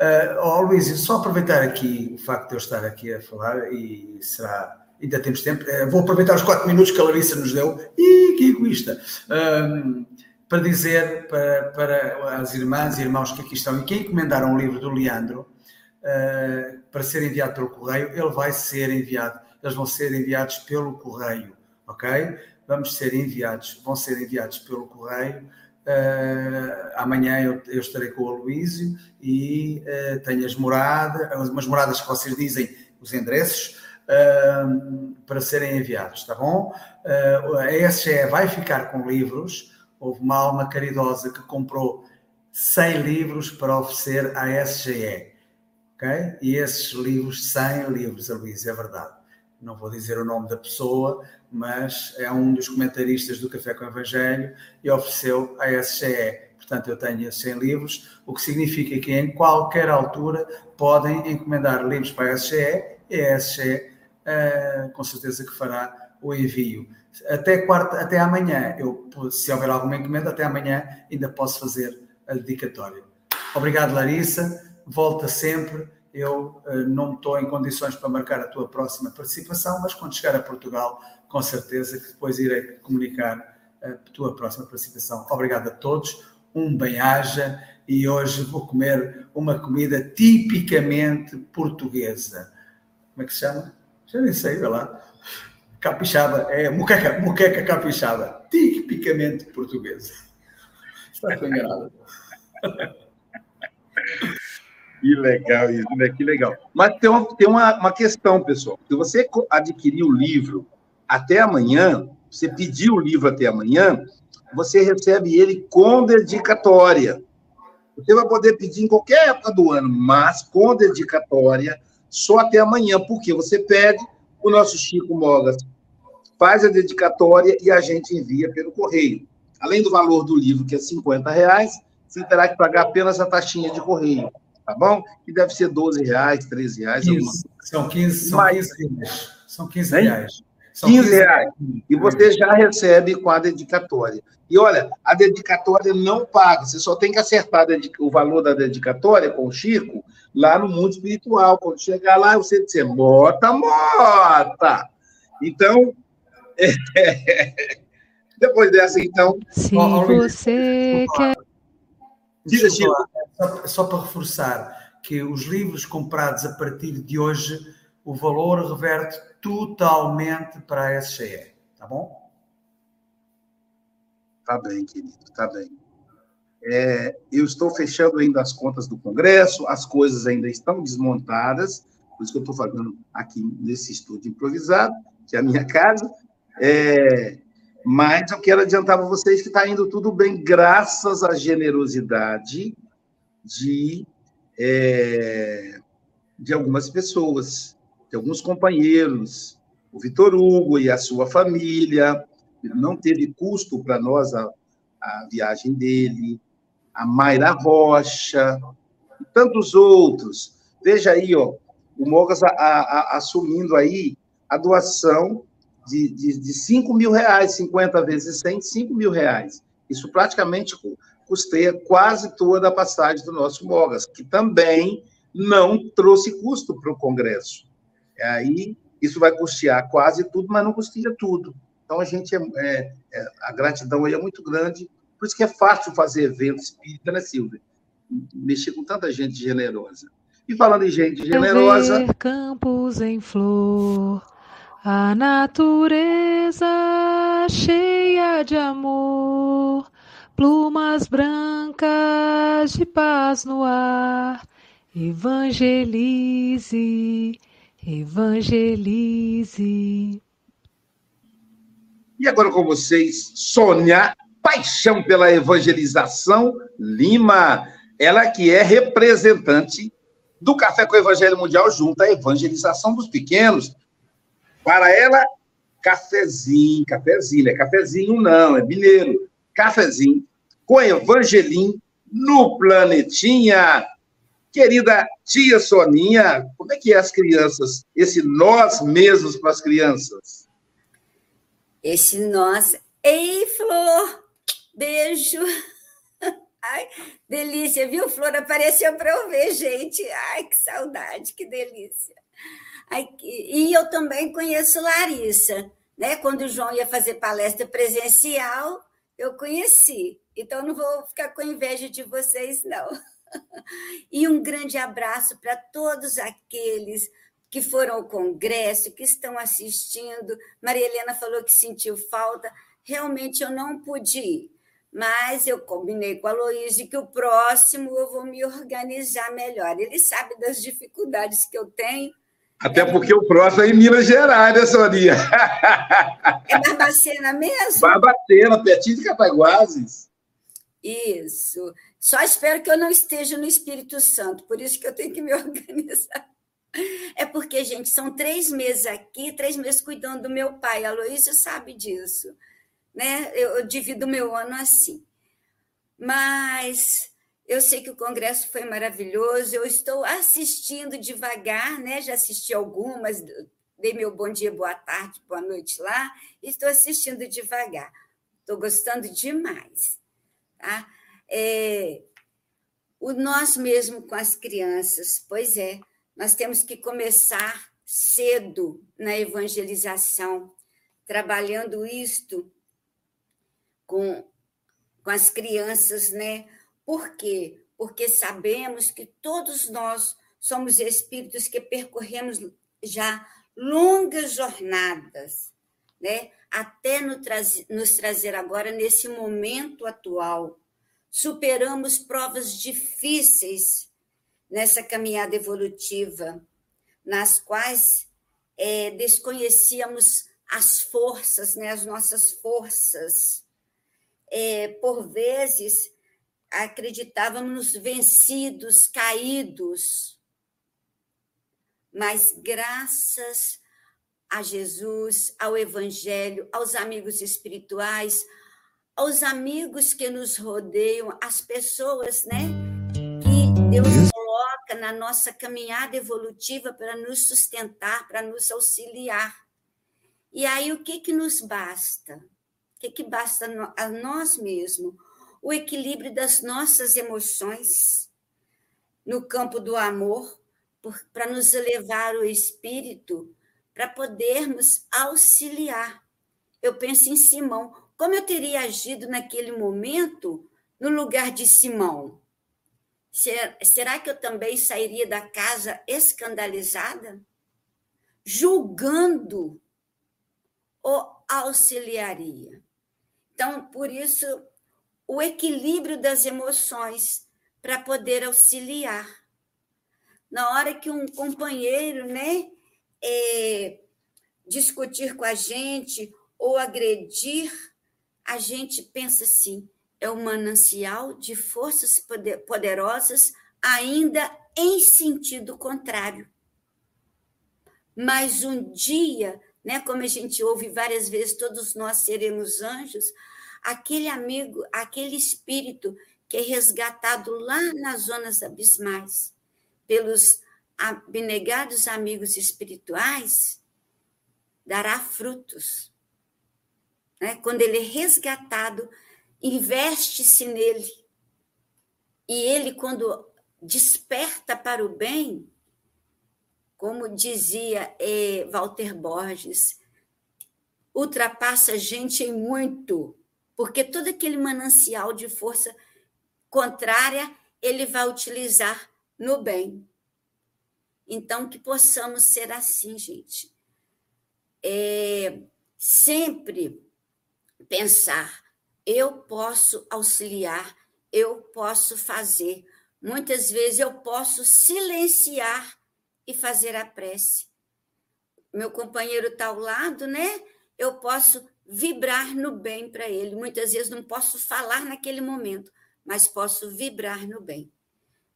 H: Uh, oh, Luís, só aproveitar aqui o facto de eu estar aqui a falar e será. Ainda temos tempo. Uh, vou aproveitar os quatro minutos que a Larissa nos deu. Ih, que egoísta! Uh, para dizer para, para as irmãs e irmãos que aqui estão e que encomendaram o livro do Leandro, uh, para ser enviado pelo correio, ele vai ser enviado, eles vão ser enviados pelo correio, ok? Vamos ser enviados, vão ser enviados pelo correio. Uh, amanhã eu, eu, estarei com o Aloísio e uh, tenho as moradas, umas moradas que vocês dizem, os endereços, uh, para serem enviados, tá bom? a SGE vai ficar com livros. Houve uma alma caridosa que comprou 100 livros para oferecer à SGE ok? E esses livros, 100 livros, a Luísa, é verdade. Não vou dizer o nome da pessoa, mas é um dos comentaristas do Café com o Evangelho e ofereceu a SGE. Portanto, eu tenho 100 livros, o que significa que em qualquer altura podem encomendar livros para a SGE e a SGE uh, com certeza que fará o envio. Até, quarta, até amanhã, eu, se houver alguma encomenda, até amanhã ainda posso fazer a dedicatória. Obrigado, Larissa. Volta sempre. Eu uh, não estou em condições para marcar a tua próxima participação, mas quando chegar a Portugal, com certeza que depois irei comunicar a tua próxima participação. Obrigado a todos, um bem-aja e hoje vou comer uma comida tipicamente portuguesa. Como é que se chama? Já nem sei, olha lá. Capixaba, é muqueca, muqueca capixaba, tipicamente portuguesa. Está enganado.
D: Que legal isso, né? Que legal. Mas tem, uma, tem uma, uma questão, pessoal. Se você adquirir o livro até amanhã, você pedir o livro até amanhã, você recebe ele com dedicatória. Você vai poder pedir em qualquer época do ano, mas com dedicatória só até amanhã, porque você pede, o nosso Chico Mogas faz a dedicatória e a gente envia pelo correio. Além do valor do livro, que é 50 reais, você terá que pagar apenas a taxinha de correio, tá bom? Que deve ser 12 reais, 13 reais.
H: 15, são 15, são 15 reais. São 15 reais.
D: 15 reais. E você já recebe com a dedicatória. E olha, a dedicatória não paga, você só tem que acertar o valor da dedicatória com o Chico lá no mundo espiritual. Quando chegar lá, você dizer, mota, mota. Então, é... depois dessa, então.
B: Se você quer.
H: Diga, Chico. Só, só para reforçar que os livros comprados a partir de hoje, o valor reverte totalmente para a SGE, tá bom?
D: Tá bem, querido, tá bem. É, eu estou fechando ainda as contas do Congresso, as coisas ainda estão desmontadas, por isso que eu estou fazendo aqui nesse estúdio improvisado, que é a minha casa. É, mas eu quero adiantar para vocês que está indo tudo bem, graças à generosidade de, é, de algumas pessoas de alguns companheiros, o Vitor Hugo e a sua família, não teve custo para nós a, a viagem dele, a Mayra Rocha, e tantos outros. Veja aí, ó, o Mogas a, a, assumindo aí a doação de, de, de 5 mil reais, 50 vezes 100, 5 mil reais. Isso praticamente custeia quase toda a passagem do nosso Mogas, que também não trouxe custo para o Congresso. Aí isso vai custear quase tudo, mas não custeia tudo. Então a gente é, é, é, a gratidão aí é muito grande, por isso que é fácil fazer evento espírita, né, Silvia? Mexer com tanta gente generosa. E falando em gente generosa.
B: Ver campos em flor, a natureza cheia de amor, plumas brancas de paz no ar, evangelize Evangelize.
D: E agora com vocês, Sônia, paixão pela evangelização Lima. Ela que é representante do Café com o Evangelho Mundial junto à evangelização dos pequenos. Para ela, cafezinho, cafezinho, não é cafezinho não, é mineiro. Cafezinho com evangelim no planetinha. Querida tia Soninha, como é que é as crianças? Esse nós mesmos para as crianças?
I: Esse nós. Ei, Flor! Beijo! Ai, delícia, viu, Flor? Apareceu para eu ver, gente. Ai, que saudade, que delícia. Ai, e eu também conheço Larissa, né? Quando o João ia fazer palestra presencial, eu conheci. Então, não vou ficar com inveja de vocês, não. E um grande abraço para todos aqueles que foram ao congresso, que estão assistindo. Maria Helena falou que sentiu falta. Realmente eu não pude ir, mas eu combinei com a Luísa que o próximo eu vou me organizar melhor. Ele sabe das dificuldades que eu tenho.
D: Até porque o próximo é em Minas Gerais, né, Sonia?
I: É Barbacena mesmo?
D: Barbacena, pertinho de Cataguases.
I: Isso. Só espero que eu não esteja no Espírito Santo, por isso que eu tenho que me organizar. É porque, gente, são três meses aqui, três meses cuidando do meu pai. A Luísa sabe disso. Né? Eu, divido meu ano assim. mas eu sei que o congresso foi maravilhoso. Eu estou assistindo devagar, né? Já assisti algumas, dei meu bom dia, boa tarde, boa noite lá. Estou assistindo devagar. Estou gostando demais. Tá? É, o nós mesmo com as crianças, pois é, nós temos que começar cedo na evangelização, trabalhando isto com, com as crianças, né? Por quê? Porque sabemos que todos nós somos espíritos que percorremos já longas jornadas, né? Até nos trazer agora nesse momento atual superamos provas difíceis nessa caminhada evolutiva, nas quais é, desconhecíamos as forças, né, as nossas forças. É, por vezes, acreditávamos vencidos, caídos, mas graças a Jesus, ao Evangelho, aos amigos espirituais, aos amigos que nos rodeiam, às pessoas, né, que Deus coloca na nossa caminhada evolutiva para nos sustentar, para nos auxiliar. E aí o que que nos basta? O que que basta a nós mesmos? O equilíbrio das nossas emoções no campo do amor, para nos elevar o espírito, para podermos auxiliar. Eu penso em Simão. Como eu teria agido naquele momento no lugar de Simão? Será que eu também sairia da casa escandalizada? Julgando ou auxiliaria? Então, por isso, o equilíbrio das emoções para poder auxiliar. Na hora que um companheiro, né, é, discutir com a gente ou agredir, a gente pensa assim: é um manancial de forças poderosas, ainda em sentido contrário. Mas um dia, né, como a gente ouve várias vezes, todos nós seremos anjos, aquele amigo, aquele espírito que é resgatado lá nas zonas abismais pelos abnegados amigos espirituais, dará frutos né? quando ele é resgatado, investe-se nele. E ele, quando desperta para o bem, como dizia eh, Walter Borges, ultrapassa a gente em muito, porque todo aquele manancial de força contrária ele vai utilizar no bem. Então, que possamos ser assim, gente. É, sempre pensar, eu posso auxiliar, eu posso fazer. Muitas vezes eu posso silenciar e fazer a prece. Meu companheiro está ao lado, né? Eu posso vibrar no bem para ele. Muitas vezes não posso falar naquele momento, mas posso vibrar no bem.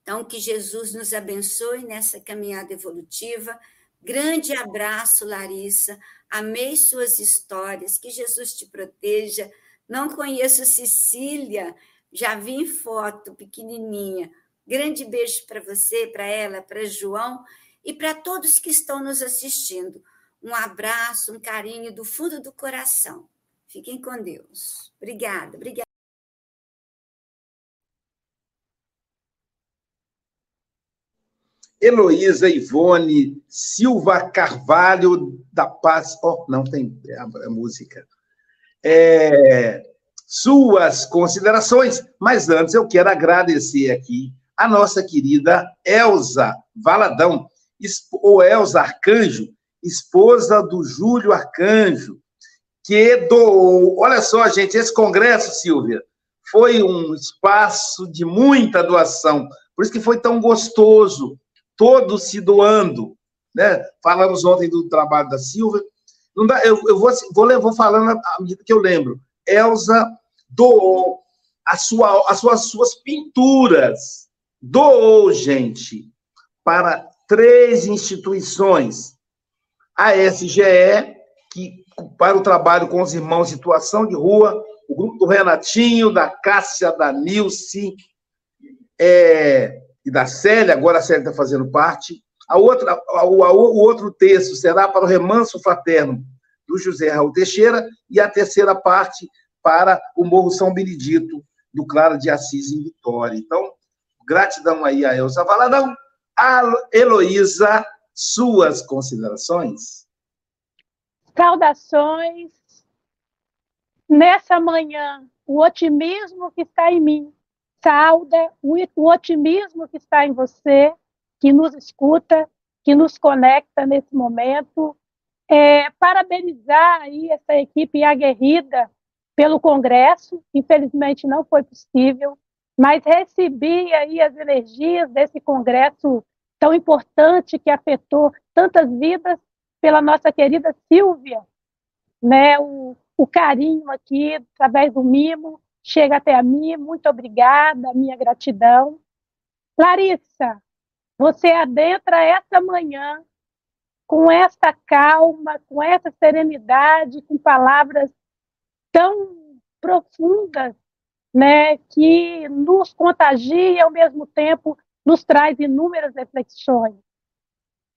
I: Então, que Jesus nos abençoe nessa caminhada evolutiva. Grande abraço, Larissa. Amei suas histórias. Que Jesus te proteja. Não conheço Cecília, já vi em foto, pequenininha. Grande beijo para você, para ela, para João e para todos que estão nos assistindo. Um abraço, um carinho do fundo do coração. Fiquem com Deus. Obrigada, obrigada.
D: Heloísa Ivone Silva Carvalho da Paz. Oh, não tem a, a música. É, suas considerações, mas antes eu quero agradecer aqui a nossa querida Elza Valadão, ou Elza Arcanjo, esposa do Júlio Arcanjo, que doou. Olha só, gente, esse congresso, Silvia, foi um espaço de muita doação, por isso que foi tão gostoso todos se doando. Né? Falamos ontem do trabalho da Silva. Não dá, eu, eu vou, vou, vou falando à medida que eu lembro. Elza doou a sua, as suas, suas pinturas. Doou, gente, para três instituições. A SGE, que para o trabalho com os irmãos em situação de rua, o grupo do Renatinho, da Cássia, da Nilce é, e da Célia, agora a Célia está fazendo parte. A outra, o, o outro texto será para o Remanso Fraterno, do José Raul Teixeira, e a terceira parte para o Morro São Benedito, do Clara de Assis, em Vitória. Então, gratidão aí a Elza Valadão. A Heloísa, suas considerações?
J: Saudações. Nessa manhã, o otimismo que está em mim sauda o, o otimismo que está em você, que nos escuta, que nos conecta nesse momento. É, parabenizar aí essa equipe aguerrida pelo Congresso, infelizmente não foi possível, mas recebi aí as energias desse Congresso tão importante que afetou tantas vidas pela nossa querida Silvia, né? O, o carinho aqui através do mimo chega até a mim. Muito obrigada, minha gratidão. Larissa, você adentra essa manhã com essa calma, com essa serenidade, com palavras tão profundas, né, que nos contagia e ao mesmo tempo nos traz inúmeras reflexões.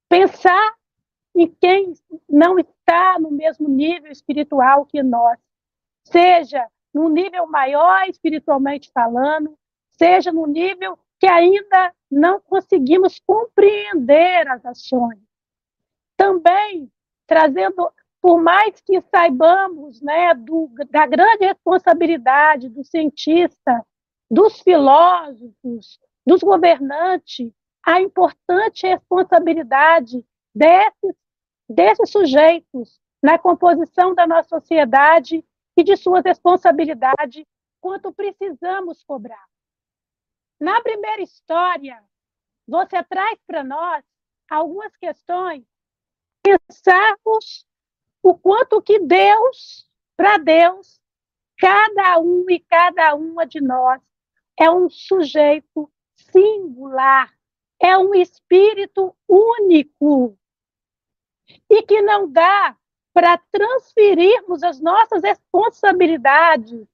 J: Pensar em quem não está no mesmo nível espiritual que nós, seja num nível maior espiritualmente falando, seja no nível que ainda não conseguimos compreender as ações. Também trazendo, por mais que saibamos né, do, da grande responsabilidade do cientista, dos filósofos, dos governantes, a importante responsabilidade desses, desses sujeitos na composição da nossa sociedade e de suas responsabilidades quanto precisamos cobrar. Na primeira história, você traz para nós algumas questões, pensarmos o quanto que Deus, para Deus, cada um e cada uma de nós é um sujeito singular, é um espírito único e que não dá para transferirmos as nossas responsabilidades,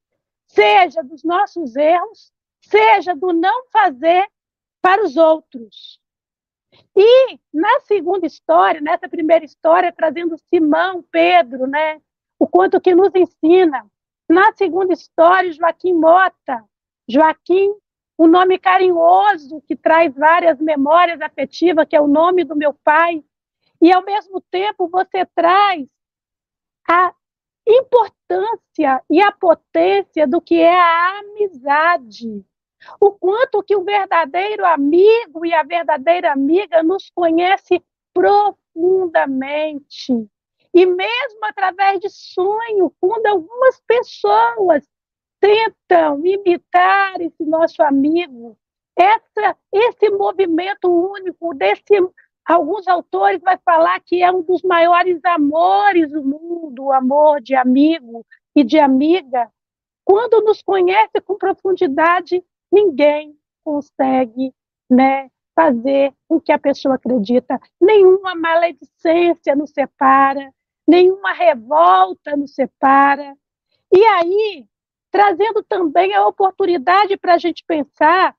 J: seja dos nossos erros, seja do não fazer para os outros. E na segunda história, nessa primeira história, trazendo Simão, Pedro, né, o quanto que nos ensina. Na segunda história, Joaquim Mota, Joaquim, um nome carinhoso que traz várias memórias afetivas, que é o nome do meu pai, e ao mesmo tempo você traz a importância e a potência do que é a amizade. O quanto que o verdadeiro amigo e a verdadeira amiga nos conhece profundamente. E mesmo através de sonho, quando algumas pessoas tentam imitar esse nosso amigo, essa, esse movimento único desse Alguns autores vão falar que é um dos maiores amores do mundo, o amor de amigo e de amiga. Quando nos conhece com profundidade, ninguém consegue né, fazer o que a pessoa acredita. Nenhuma maledicência nos separa, nenhuma revolta nos separa. E aí, trazendo também a oportunidade para a gente pensar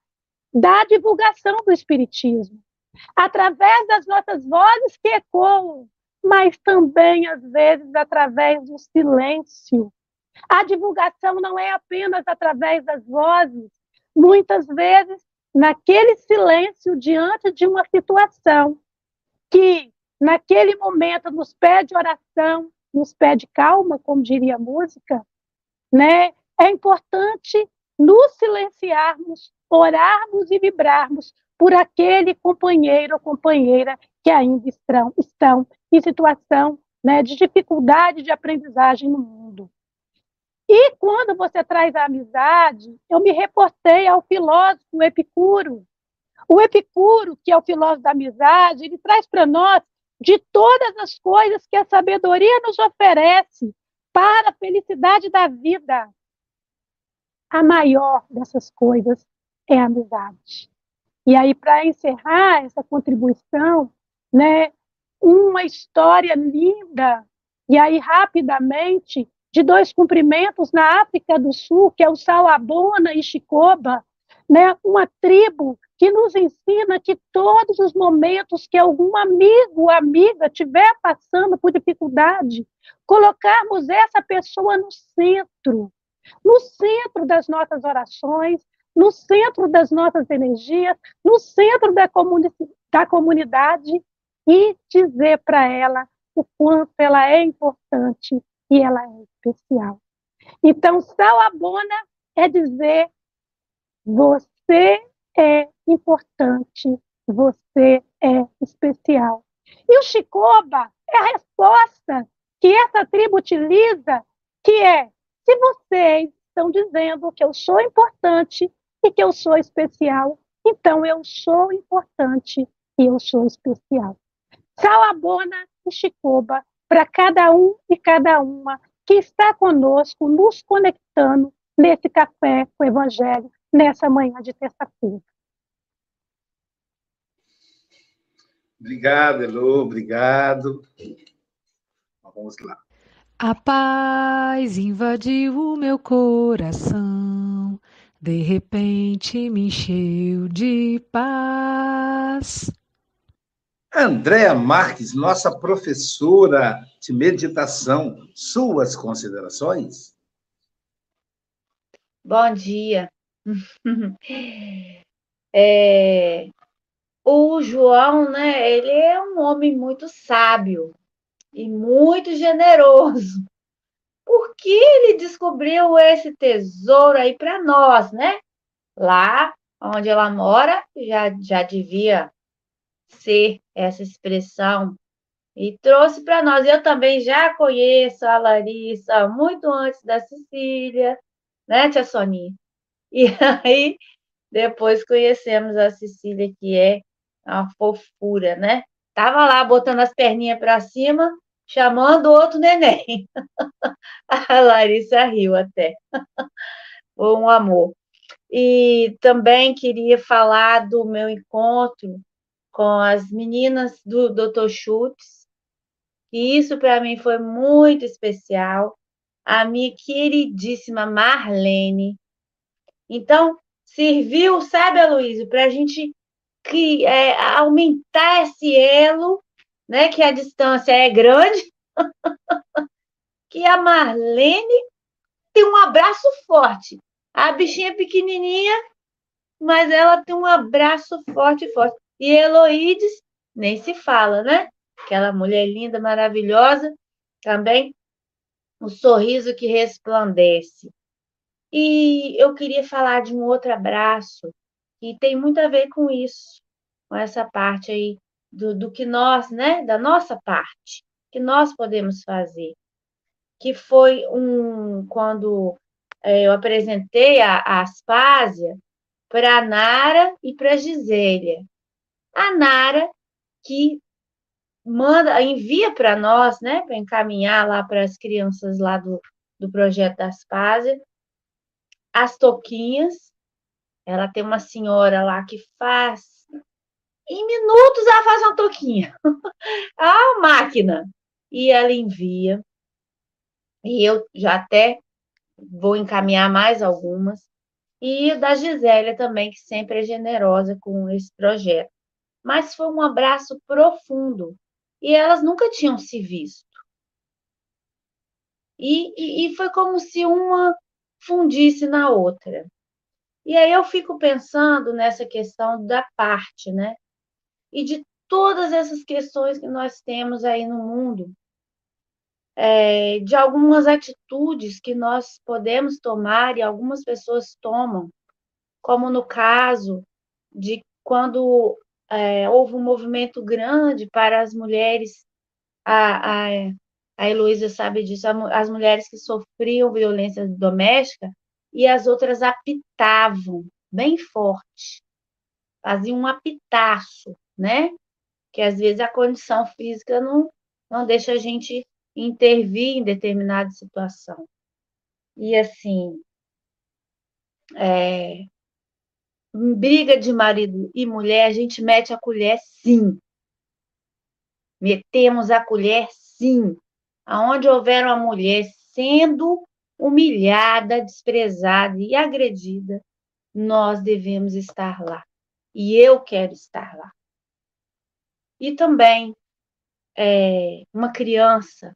J: da divulgação do Espiritismo através das nossas vozes que ecoam, mas também, às vezes, através do silêncio. A divulgação não é apenas através das vozes, muitas vezes, naquele silêncio diante de uma situação que, naquele momento, nos pede oração, nos pede calma, como diria a música, né? É importante nos silenciarmos, orarmos e vibrarmos por aquele companheiro ou companheira que ainda estão, estão em situação né, de dificuldade de aprendizagem no mundo. E quando você traz a amizade, eu me reportei ao filósofo Epicuro. O Epicuro, que é o filósofo da amizade, ele traz para nós de todas as coisas que a sabedoria nos oferece para a felicidade da vida. A maior dessas coisas é a amizade. E aí, para encerrar essa contribuição, né, uma história linda, e aí rapidamente, de dois cumprimentos na África do Sul, que é o Salabona e Chicoba, né? uma tribo que nos ensina que todos os momentos que algum amigo ou amiga estiver passando por dificuldade, colocarmos essa pessoa no centro, no centro das nossas orações, no centro das nossas energias, no centro da, comuni da comunidade e dizer para ela o quanto ela é importante e ela é especial. Então, Salabona é dizer: você é importante, você é especial. E o Chicoba é a resposta que essa tribo utiliza, que é: se vocês estão dizendo que eu sou importante e que eu sou especial, então eu sou importante e eu sou especial. Salabona e Chicoba para cada um e cada uma que está conosco, nos conectando nesse café com o Evangelho, nessa manhã de terça-feira.
D: Obrigado, Elô, obrigado. Vamos lá.
B: A paz invadiu o meu coração, de repente me encheu de paz.
D: Andréa Marques, nossa professora de meditação, suas considerações?
A: Bom dia. É, o João, né, ele é um homem muito sábio e muito generoso. Por que ele descobriu esse tesouro aí para nós, né? Lá onde ela mora, já, já devia ser essa expressão e trouxe para nós. Eu também já conheço a Larissa muito antes da Cecília, né, tia Soninha? E aí, depois conhecemos a Cecília, que é uma fofura, né? Tava lá botando as perninhas para cima, chamando outro neném. A Larissa riu até. Um amor. E também queria falar do meu encontro com as meninas do Dr. Schultz. E isso para mim foi muito especial. A minha queridíssima Marlene. Então, serviu, sabe, Aloysio, para a gente que, é, aumentar esse elo, né, que a distância é grande, que a Marlene tem um abraço forte. A bichinha é pequenininha, mas ela tem um abraço forte, forte. E Heloídes, nem se fala, né? Aquela mulher linda, maravilhosa, também o sorriso que resplandece. E eu queria falar de um outro abraço que tem muito a ver com isso, com essa parte aí do, do que nós, né, da nossa parte, que nós podemos fazer. Que foi um quando é, eu apresentei a, a Aspásia para a Nara e para a Gisélia. A Nara, que manda, envia para nós, né, para encaminhar lá para as crianças lá do, do projeto da Aspásia, as toquinhas. Ela tem uma senhora lá que faz. Em minutos ela faz uma toquinha. a máquina. E ela envia. E eu já até vou encaminhar mais algumas. E da Gisélia também, que sempre é generosa com esse projeto mas foi um abraço profundo. E elas nunca tinham se visto. E, e, e foi como se uma fundisse na outra. E aí eu fico pensando nessa questão da parte, né? E de todas essas questões que nós temos aí no mundo, é, de algumas atitudes que nós podemos tomar e algumas pessoas tomam, como no caso de quando é, houve um movimento grande para as mulheres, a, a, a Heloísa sabe disso, as mulheres que sofriam violência doméstica, e as outras apitavam bem forte, faziam um apitaço, né? Que às vezes a condição física não, não deixa a gente intervir em determinada situação. E assim, é, briga de marido e mulher, a gente mete a colher sim. Metemos a colher sim. Aonde houver uma mulher, sendo humilhada, desprezada e agredida, nós devemos estar lá. E eu quero estar lá. E também é, uma criança,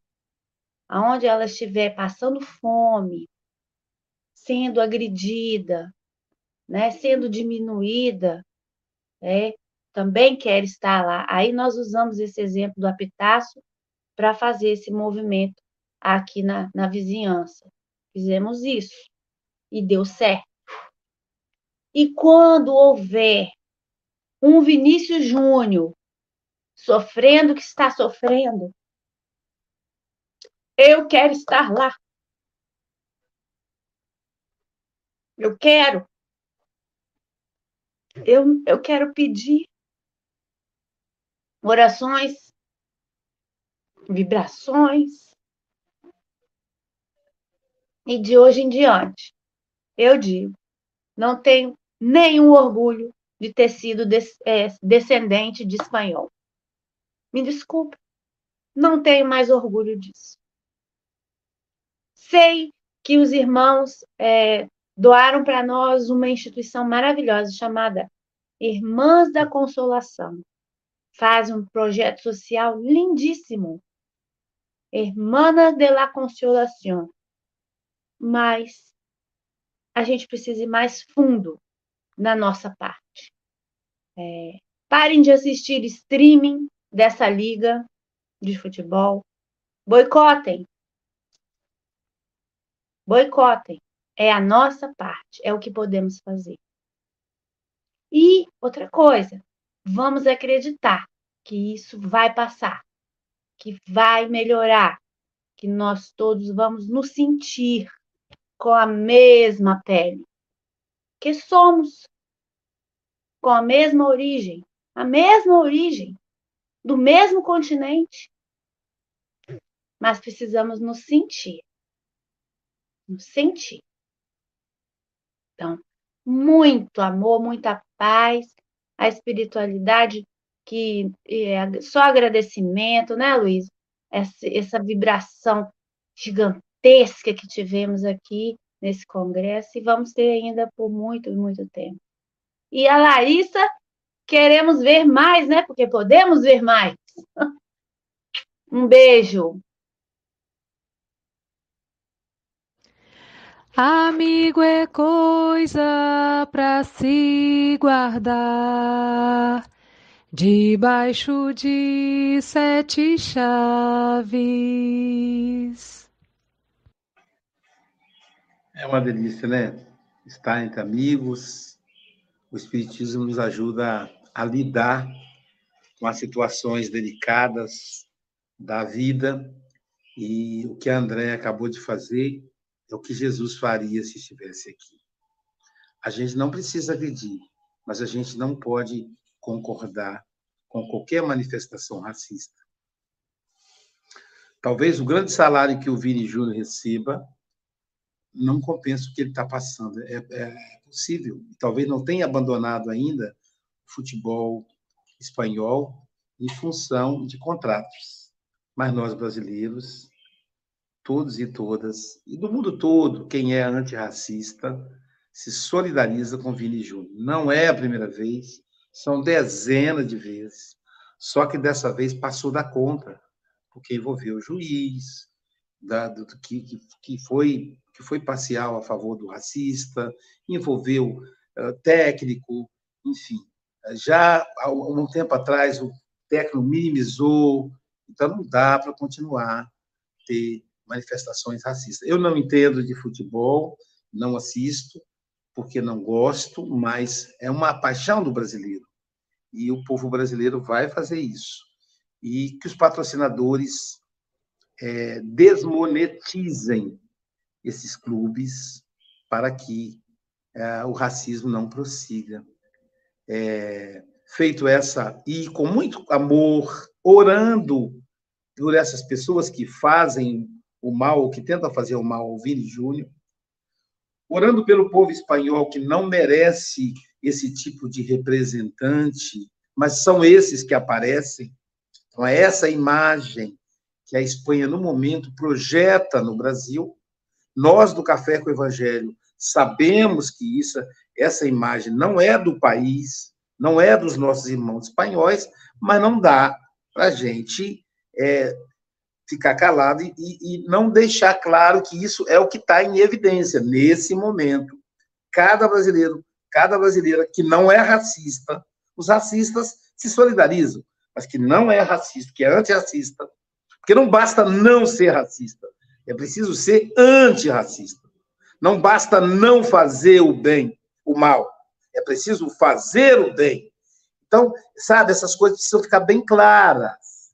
A: aonde ela estiver passando fome, sendo agredida, né, sendo diminuída, é, também quer estar lá. Aí nós usamos esse exemplo do apitácio para fazer esse movimento aqui na, na vizinhança. Fizemos isso e deu certo. E quando houver um Vinícius Júnior sofrendo o que está sofrendo, eu quero estar lá. Eu quero. Eu, eu quero pedir orações, vibrações. E de hoje em diante, eu digo, não tenho nenhum orgulho de ter sido é, descendente de espanhol. Me desculpe, não tenho mais orgulho disso. Sei que os irmãos é, doaram para nós uma instituição maravilhosa chamada Irmãs da Consolação. Faz um projeto social lindíssimo. Hermanas de la Consolação. Mas a gente precisa ir mais fundo na nossa parte. É, parem de assistir streaming dessa liga de futebol. Boicotem. Boicotem. É a nossa parte, é o que podemos fazer. E outra coisa, vamos acreditar que isso vai passar, que vai melhorar, que nós todos vamos nos sentir com a mesma pele, que somos com a mesma origem, a mesma origem, do mesmo continente. Mas precisamos nos sentir. Nos sentir. Então, muito amor, muita paz, a espiritualidade que é só agradecimento, né, Luiz? Essa, essa vibração gigantesca que tivemos aqui nesse congresso e vamos ter ainda por muito, muito tempo. E a Larissa, queremos ver mais, né? Porque podemos ver mais. Um beijo.
B: Amigo é coisa para se guardar debaixo de sete chaves.
D: É uma delícia, né? Estar entre amigos, o Espiritismo nos ajuda a lidar com as situações delicadas da vida e o que a André acabou de fazer é o que Jesus faria se estivesse aqui. A gente não precisa agredir, mas a gente não pode concordar com qualquer manifestação racista. Talvez o grande salário que o Vini Júnior receba não compensa o que ele está passando. É, é possível. Talvez não tenha abandonado ainda futebol espanhol em função de contratos. Mas nós brasileiros, todos e todas, e do mundo todo, quem é antirracista, se solidariza com Vini Júnior. Não é a primeira vez, são dezenas de vezes. Só que dessa vez passou da conta, porque envolveu o juiz, da, do, que, que, foi, que foi parcial a favor do racista, envolveu uh, técnico, enfim. Já há um tempo atrás o técnico minimizou, então não dá para continuar ter manifestações racistas. Eu não entendo de futebol, não assisto, porque não gosto, mas é uma paixão do brasileiro. E o povo brasileiro vai fazer isso. E que os patrocinadores é, desmonetizem esses clubes para que é, o racismo não prossiga. É, feito essa, e com muito amor, orando por essas pessoas que fazem o mal, que tentam fazer o mal ao Vini Júnior, orando pelo povo espanhol que não merece esse tipo de representante, mas são esses que aparecem. Então, é essa imagem que a Espanha, no momento, projeta no Brasil, Nós do Café com o Evangelho sabemos que isso, essa imagem não é do país, não é dos nossos irmãos espanhóis, mas não dá para a gente é, ficar calado e, e, não deixar claro que isso é o que está em evidência nesse momento. Cada brasileiro, cada brasileira que não é racista, os racistas se solidarizam, mas que não é racista, que é antirracista, porque não basta não ser racista, é preciso ser antirracista. Não basta não fazer o bem, o mal, é preciso fazer o bem. Então, sabe, essas coisas precisam ficar bem claras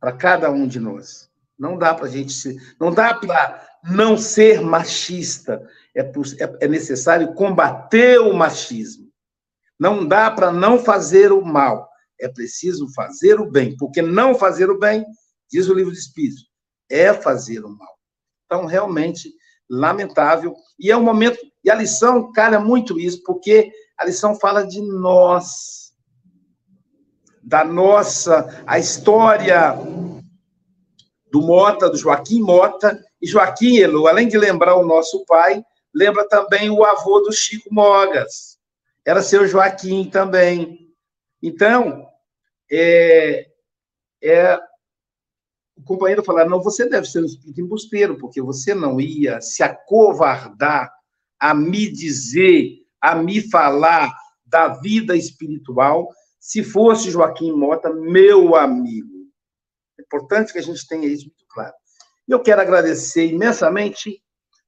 D: para cada um de nós. Não dá para a gente ser, não dá para não ser machista. É, é, é necessário combater o machismo. Não dá para não fazer o mal. É preciso fazer o bem, porque não fazer o bem, diz o livro de Espíritos, é fazer o mal. Então, realmente, lamentável. E é um momento, e a lição calha muito isso, porque a lição fala de nós, da nossa, a história do Mota, do Joaquim Mota, e Joaquim Elo, além de lembrar o nosso pai, lembra também o avô do Chico Mogas. Era seu Joaquim também. Então, é, é, o companheiro falar, não, você deve ser um espírito embusteiro, porque você não ia se acovardar a me dizer, a me falar da vida espiritual, se fosse Joaquim Mota, meu amigo. É importante que a gente tenha isso muito claro. E eu quero agradecer imensamente,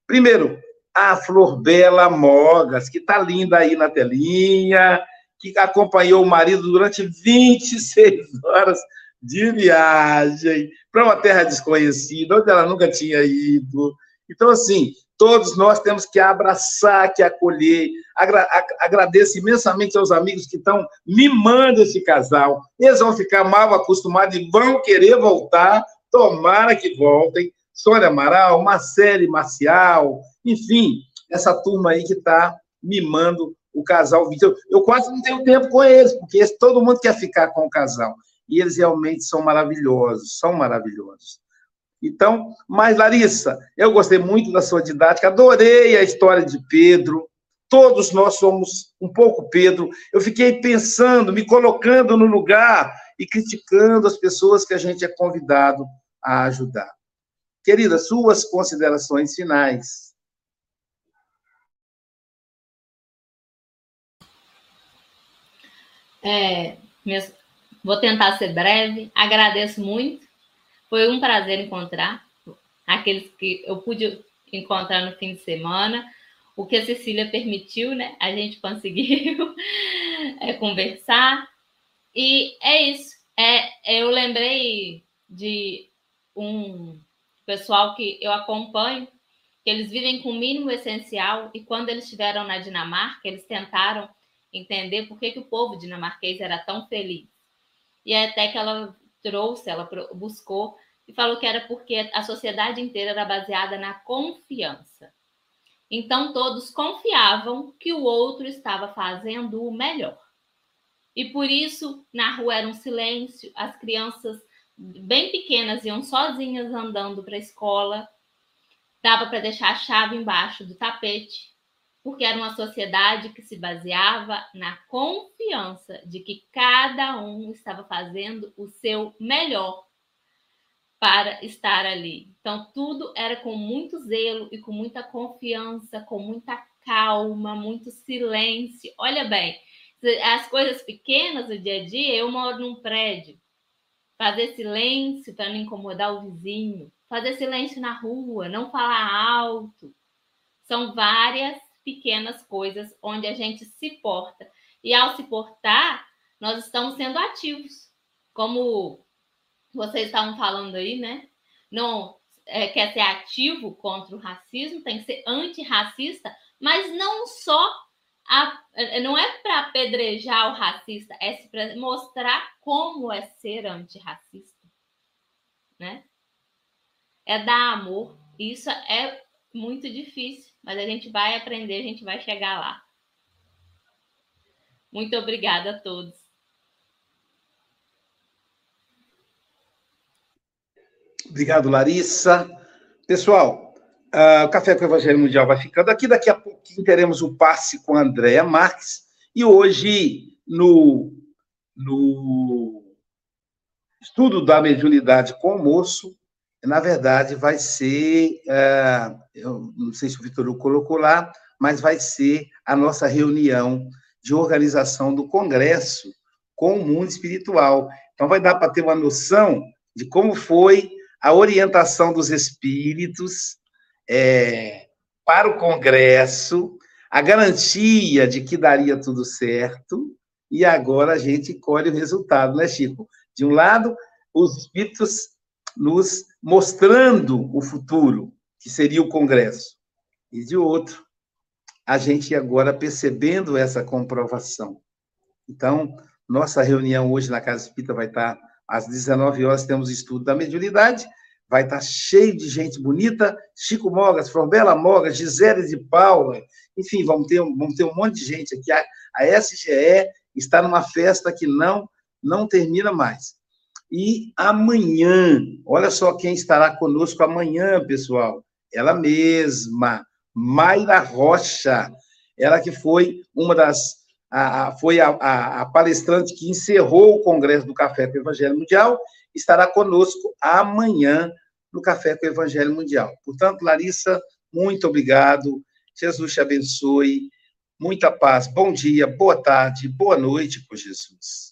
D: primeiro, a Flor Bela Mogas, que está linda aí na telinha, que acompanhou o marido durante 26 horas de viagem para uma terra desconhecida, onde ela nunca tinha ido. Então, assim, todos nós temos que abraçar, que acolher. Agra agradeço imensamente aos amigos que estão mimando esse casal. Eles vão ficar mal acostumados e vão querer voltar. Tomara que voltem. Sônia Amaral, Marcele Marcial, enfim, essa turma aí que está mimando o casal Eu, eu quase não tenho tempo com eles, porque todo mundo quer ficar com o casal. E eles realmente são maravilhosos, são maravilhosos. Então, mas Larissa, eu gostei muito da sua didática, adorei a história de Pedro. Todos nós somos um pouco Pedro. Eu fiquei pensando, me colocando no lugar e criticando as pessoas que a gente é convidado a ajudar. Querida, suas considerações finais.
F: É, vou tentar ser breve. Agradeço muito foi um prazer encontrar aqueles que eu pude encontrar no fim de semana. O que a Cecília permitiu, né? A gente conseguiu é, conversar. E é isso. É, eu lembrei de um pessoal que eu acompanho, que eles vivem com o mínimo essencial, e quando eles estiveram na Dinamarca, eles tentaram entender por que, que o povo dinamarquês era tão feliz. E até que ela trouxe, ela buscou e falou que era porque a sociedade inteira era baseada na confiança. Então todos confiavam que o outro estava fazendo o melhor. E por isso na rua era um silêncio, as crianças bem pequenas iam sozinhas andando para a escola, dava para deixar a chave embaixo do tapete, porque era uma sociedade que se baseava na confiança de que cada um estava fazendo o seu melhor para estar ali. Então, tudo era com muito zelo e com muita confiança, com muita calma, muito silêncio. Olha bem, as coisas pequenas do dia a dia, eu moro num prédio. Fazer silêncio para não incomodar o vizinho, fazer silêncio na rua, não falar alto. São várias pequenas coisas onde a gente se porta. E ao se portar, nós estamos sendo ativos. Como vocês estavam falando aí, né? Não é, quer ser ativo contra o racismo, tem que ser antirracista, mas não só a, é, não é para apedrejar o racista, é para mostrar como é ser antirracista, né? É dar amor. Isso é muito difícil, mas a gente vai aprender, a gente vai chegar lá. Muito obrigada a todos.
D: Obrigado, Larissa. Pessoal, Uh, o Café com o Evangelho Mundial vai ficando aqui. Daqui a pouquinho teremos o passe com a Andréa Marques. E hoje, no, no estudo da mediunidade com o moço, na verdade, vai ser. Uh, eu não sei se o Vitor colocou lá, mas vai ser a nossa reunião de organização do Congresso com o mundo espiritual. Então, vai dar para ter uma noção de como foi a orientação dos espíritos é, para o Congresso, a garantia de que daria tudo certo, e agora a gente colhe o resultado, né, Chico? De um lado, os espíritos nos mostrando o futuro, que seria o Congresso, e de outro, a gente agora percebendo essa comprovação. Então, nossa reunião hoje na Casa Espírita vai estar às 19 horas, temos estudo da mediunidade, vai estar cheio de gente bonita, Chico Mogas, Frombela Mogas, Gisele de Paula, enfim, vamos ter, vamos ter um monte de gente aqui. A, a SGE está numa festa que não, não termina mais. E amanhã, olha só quem estará conosco amanhã, pessoal. Ela mesma, Mayra Rocha, ela que foi uma das a, a, foi a, a, palestrante que encerrou o Congresso do Café com o Evangelho Mundial estará conosco amanhã no Café com o Evangelho Mundial. Portanto, Larissa, muito obrigado. Jesus te abençoe. Muita paz. Bom dia, boa tarde, boa noite com Jesus.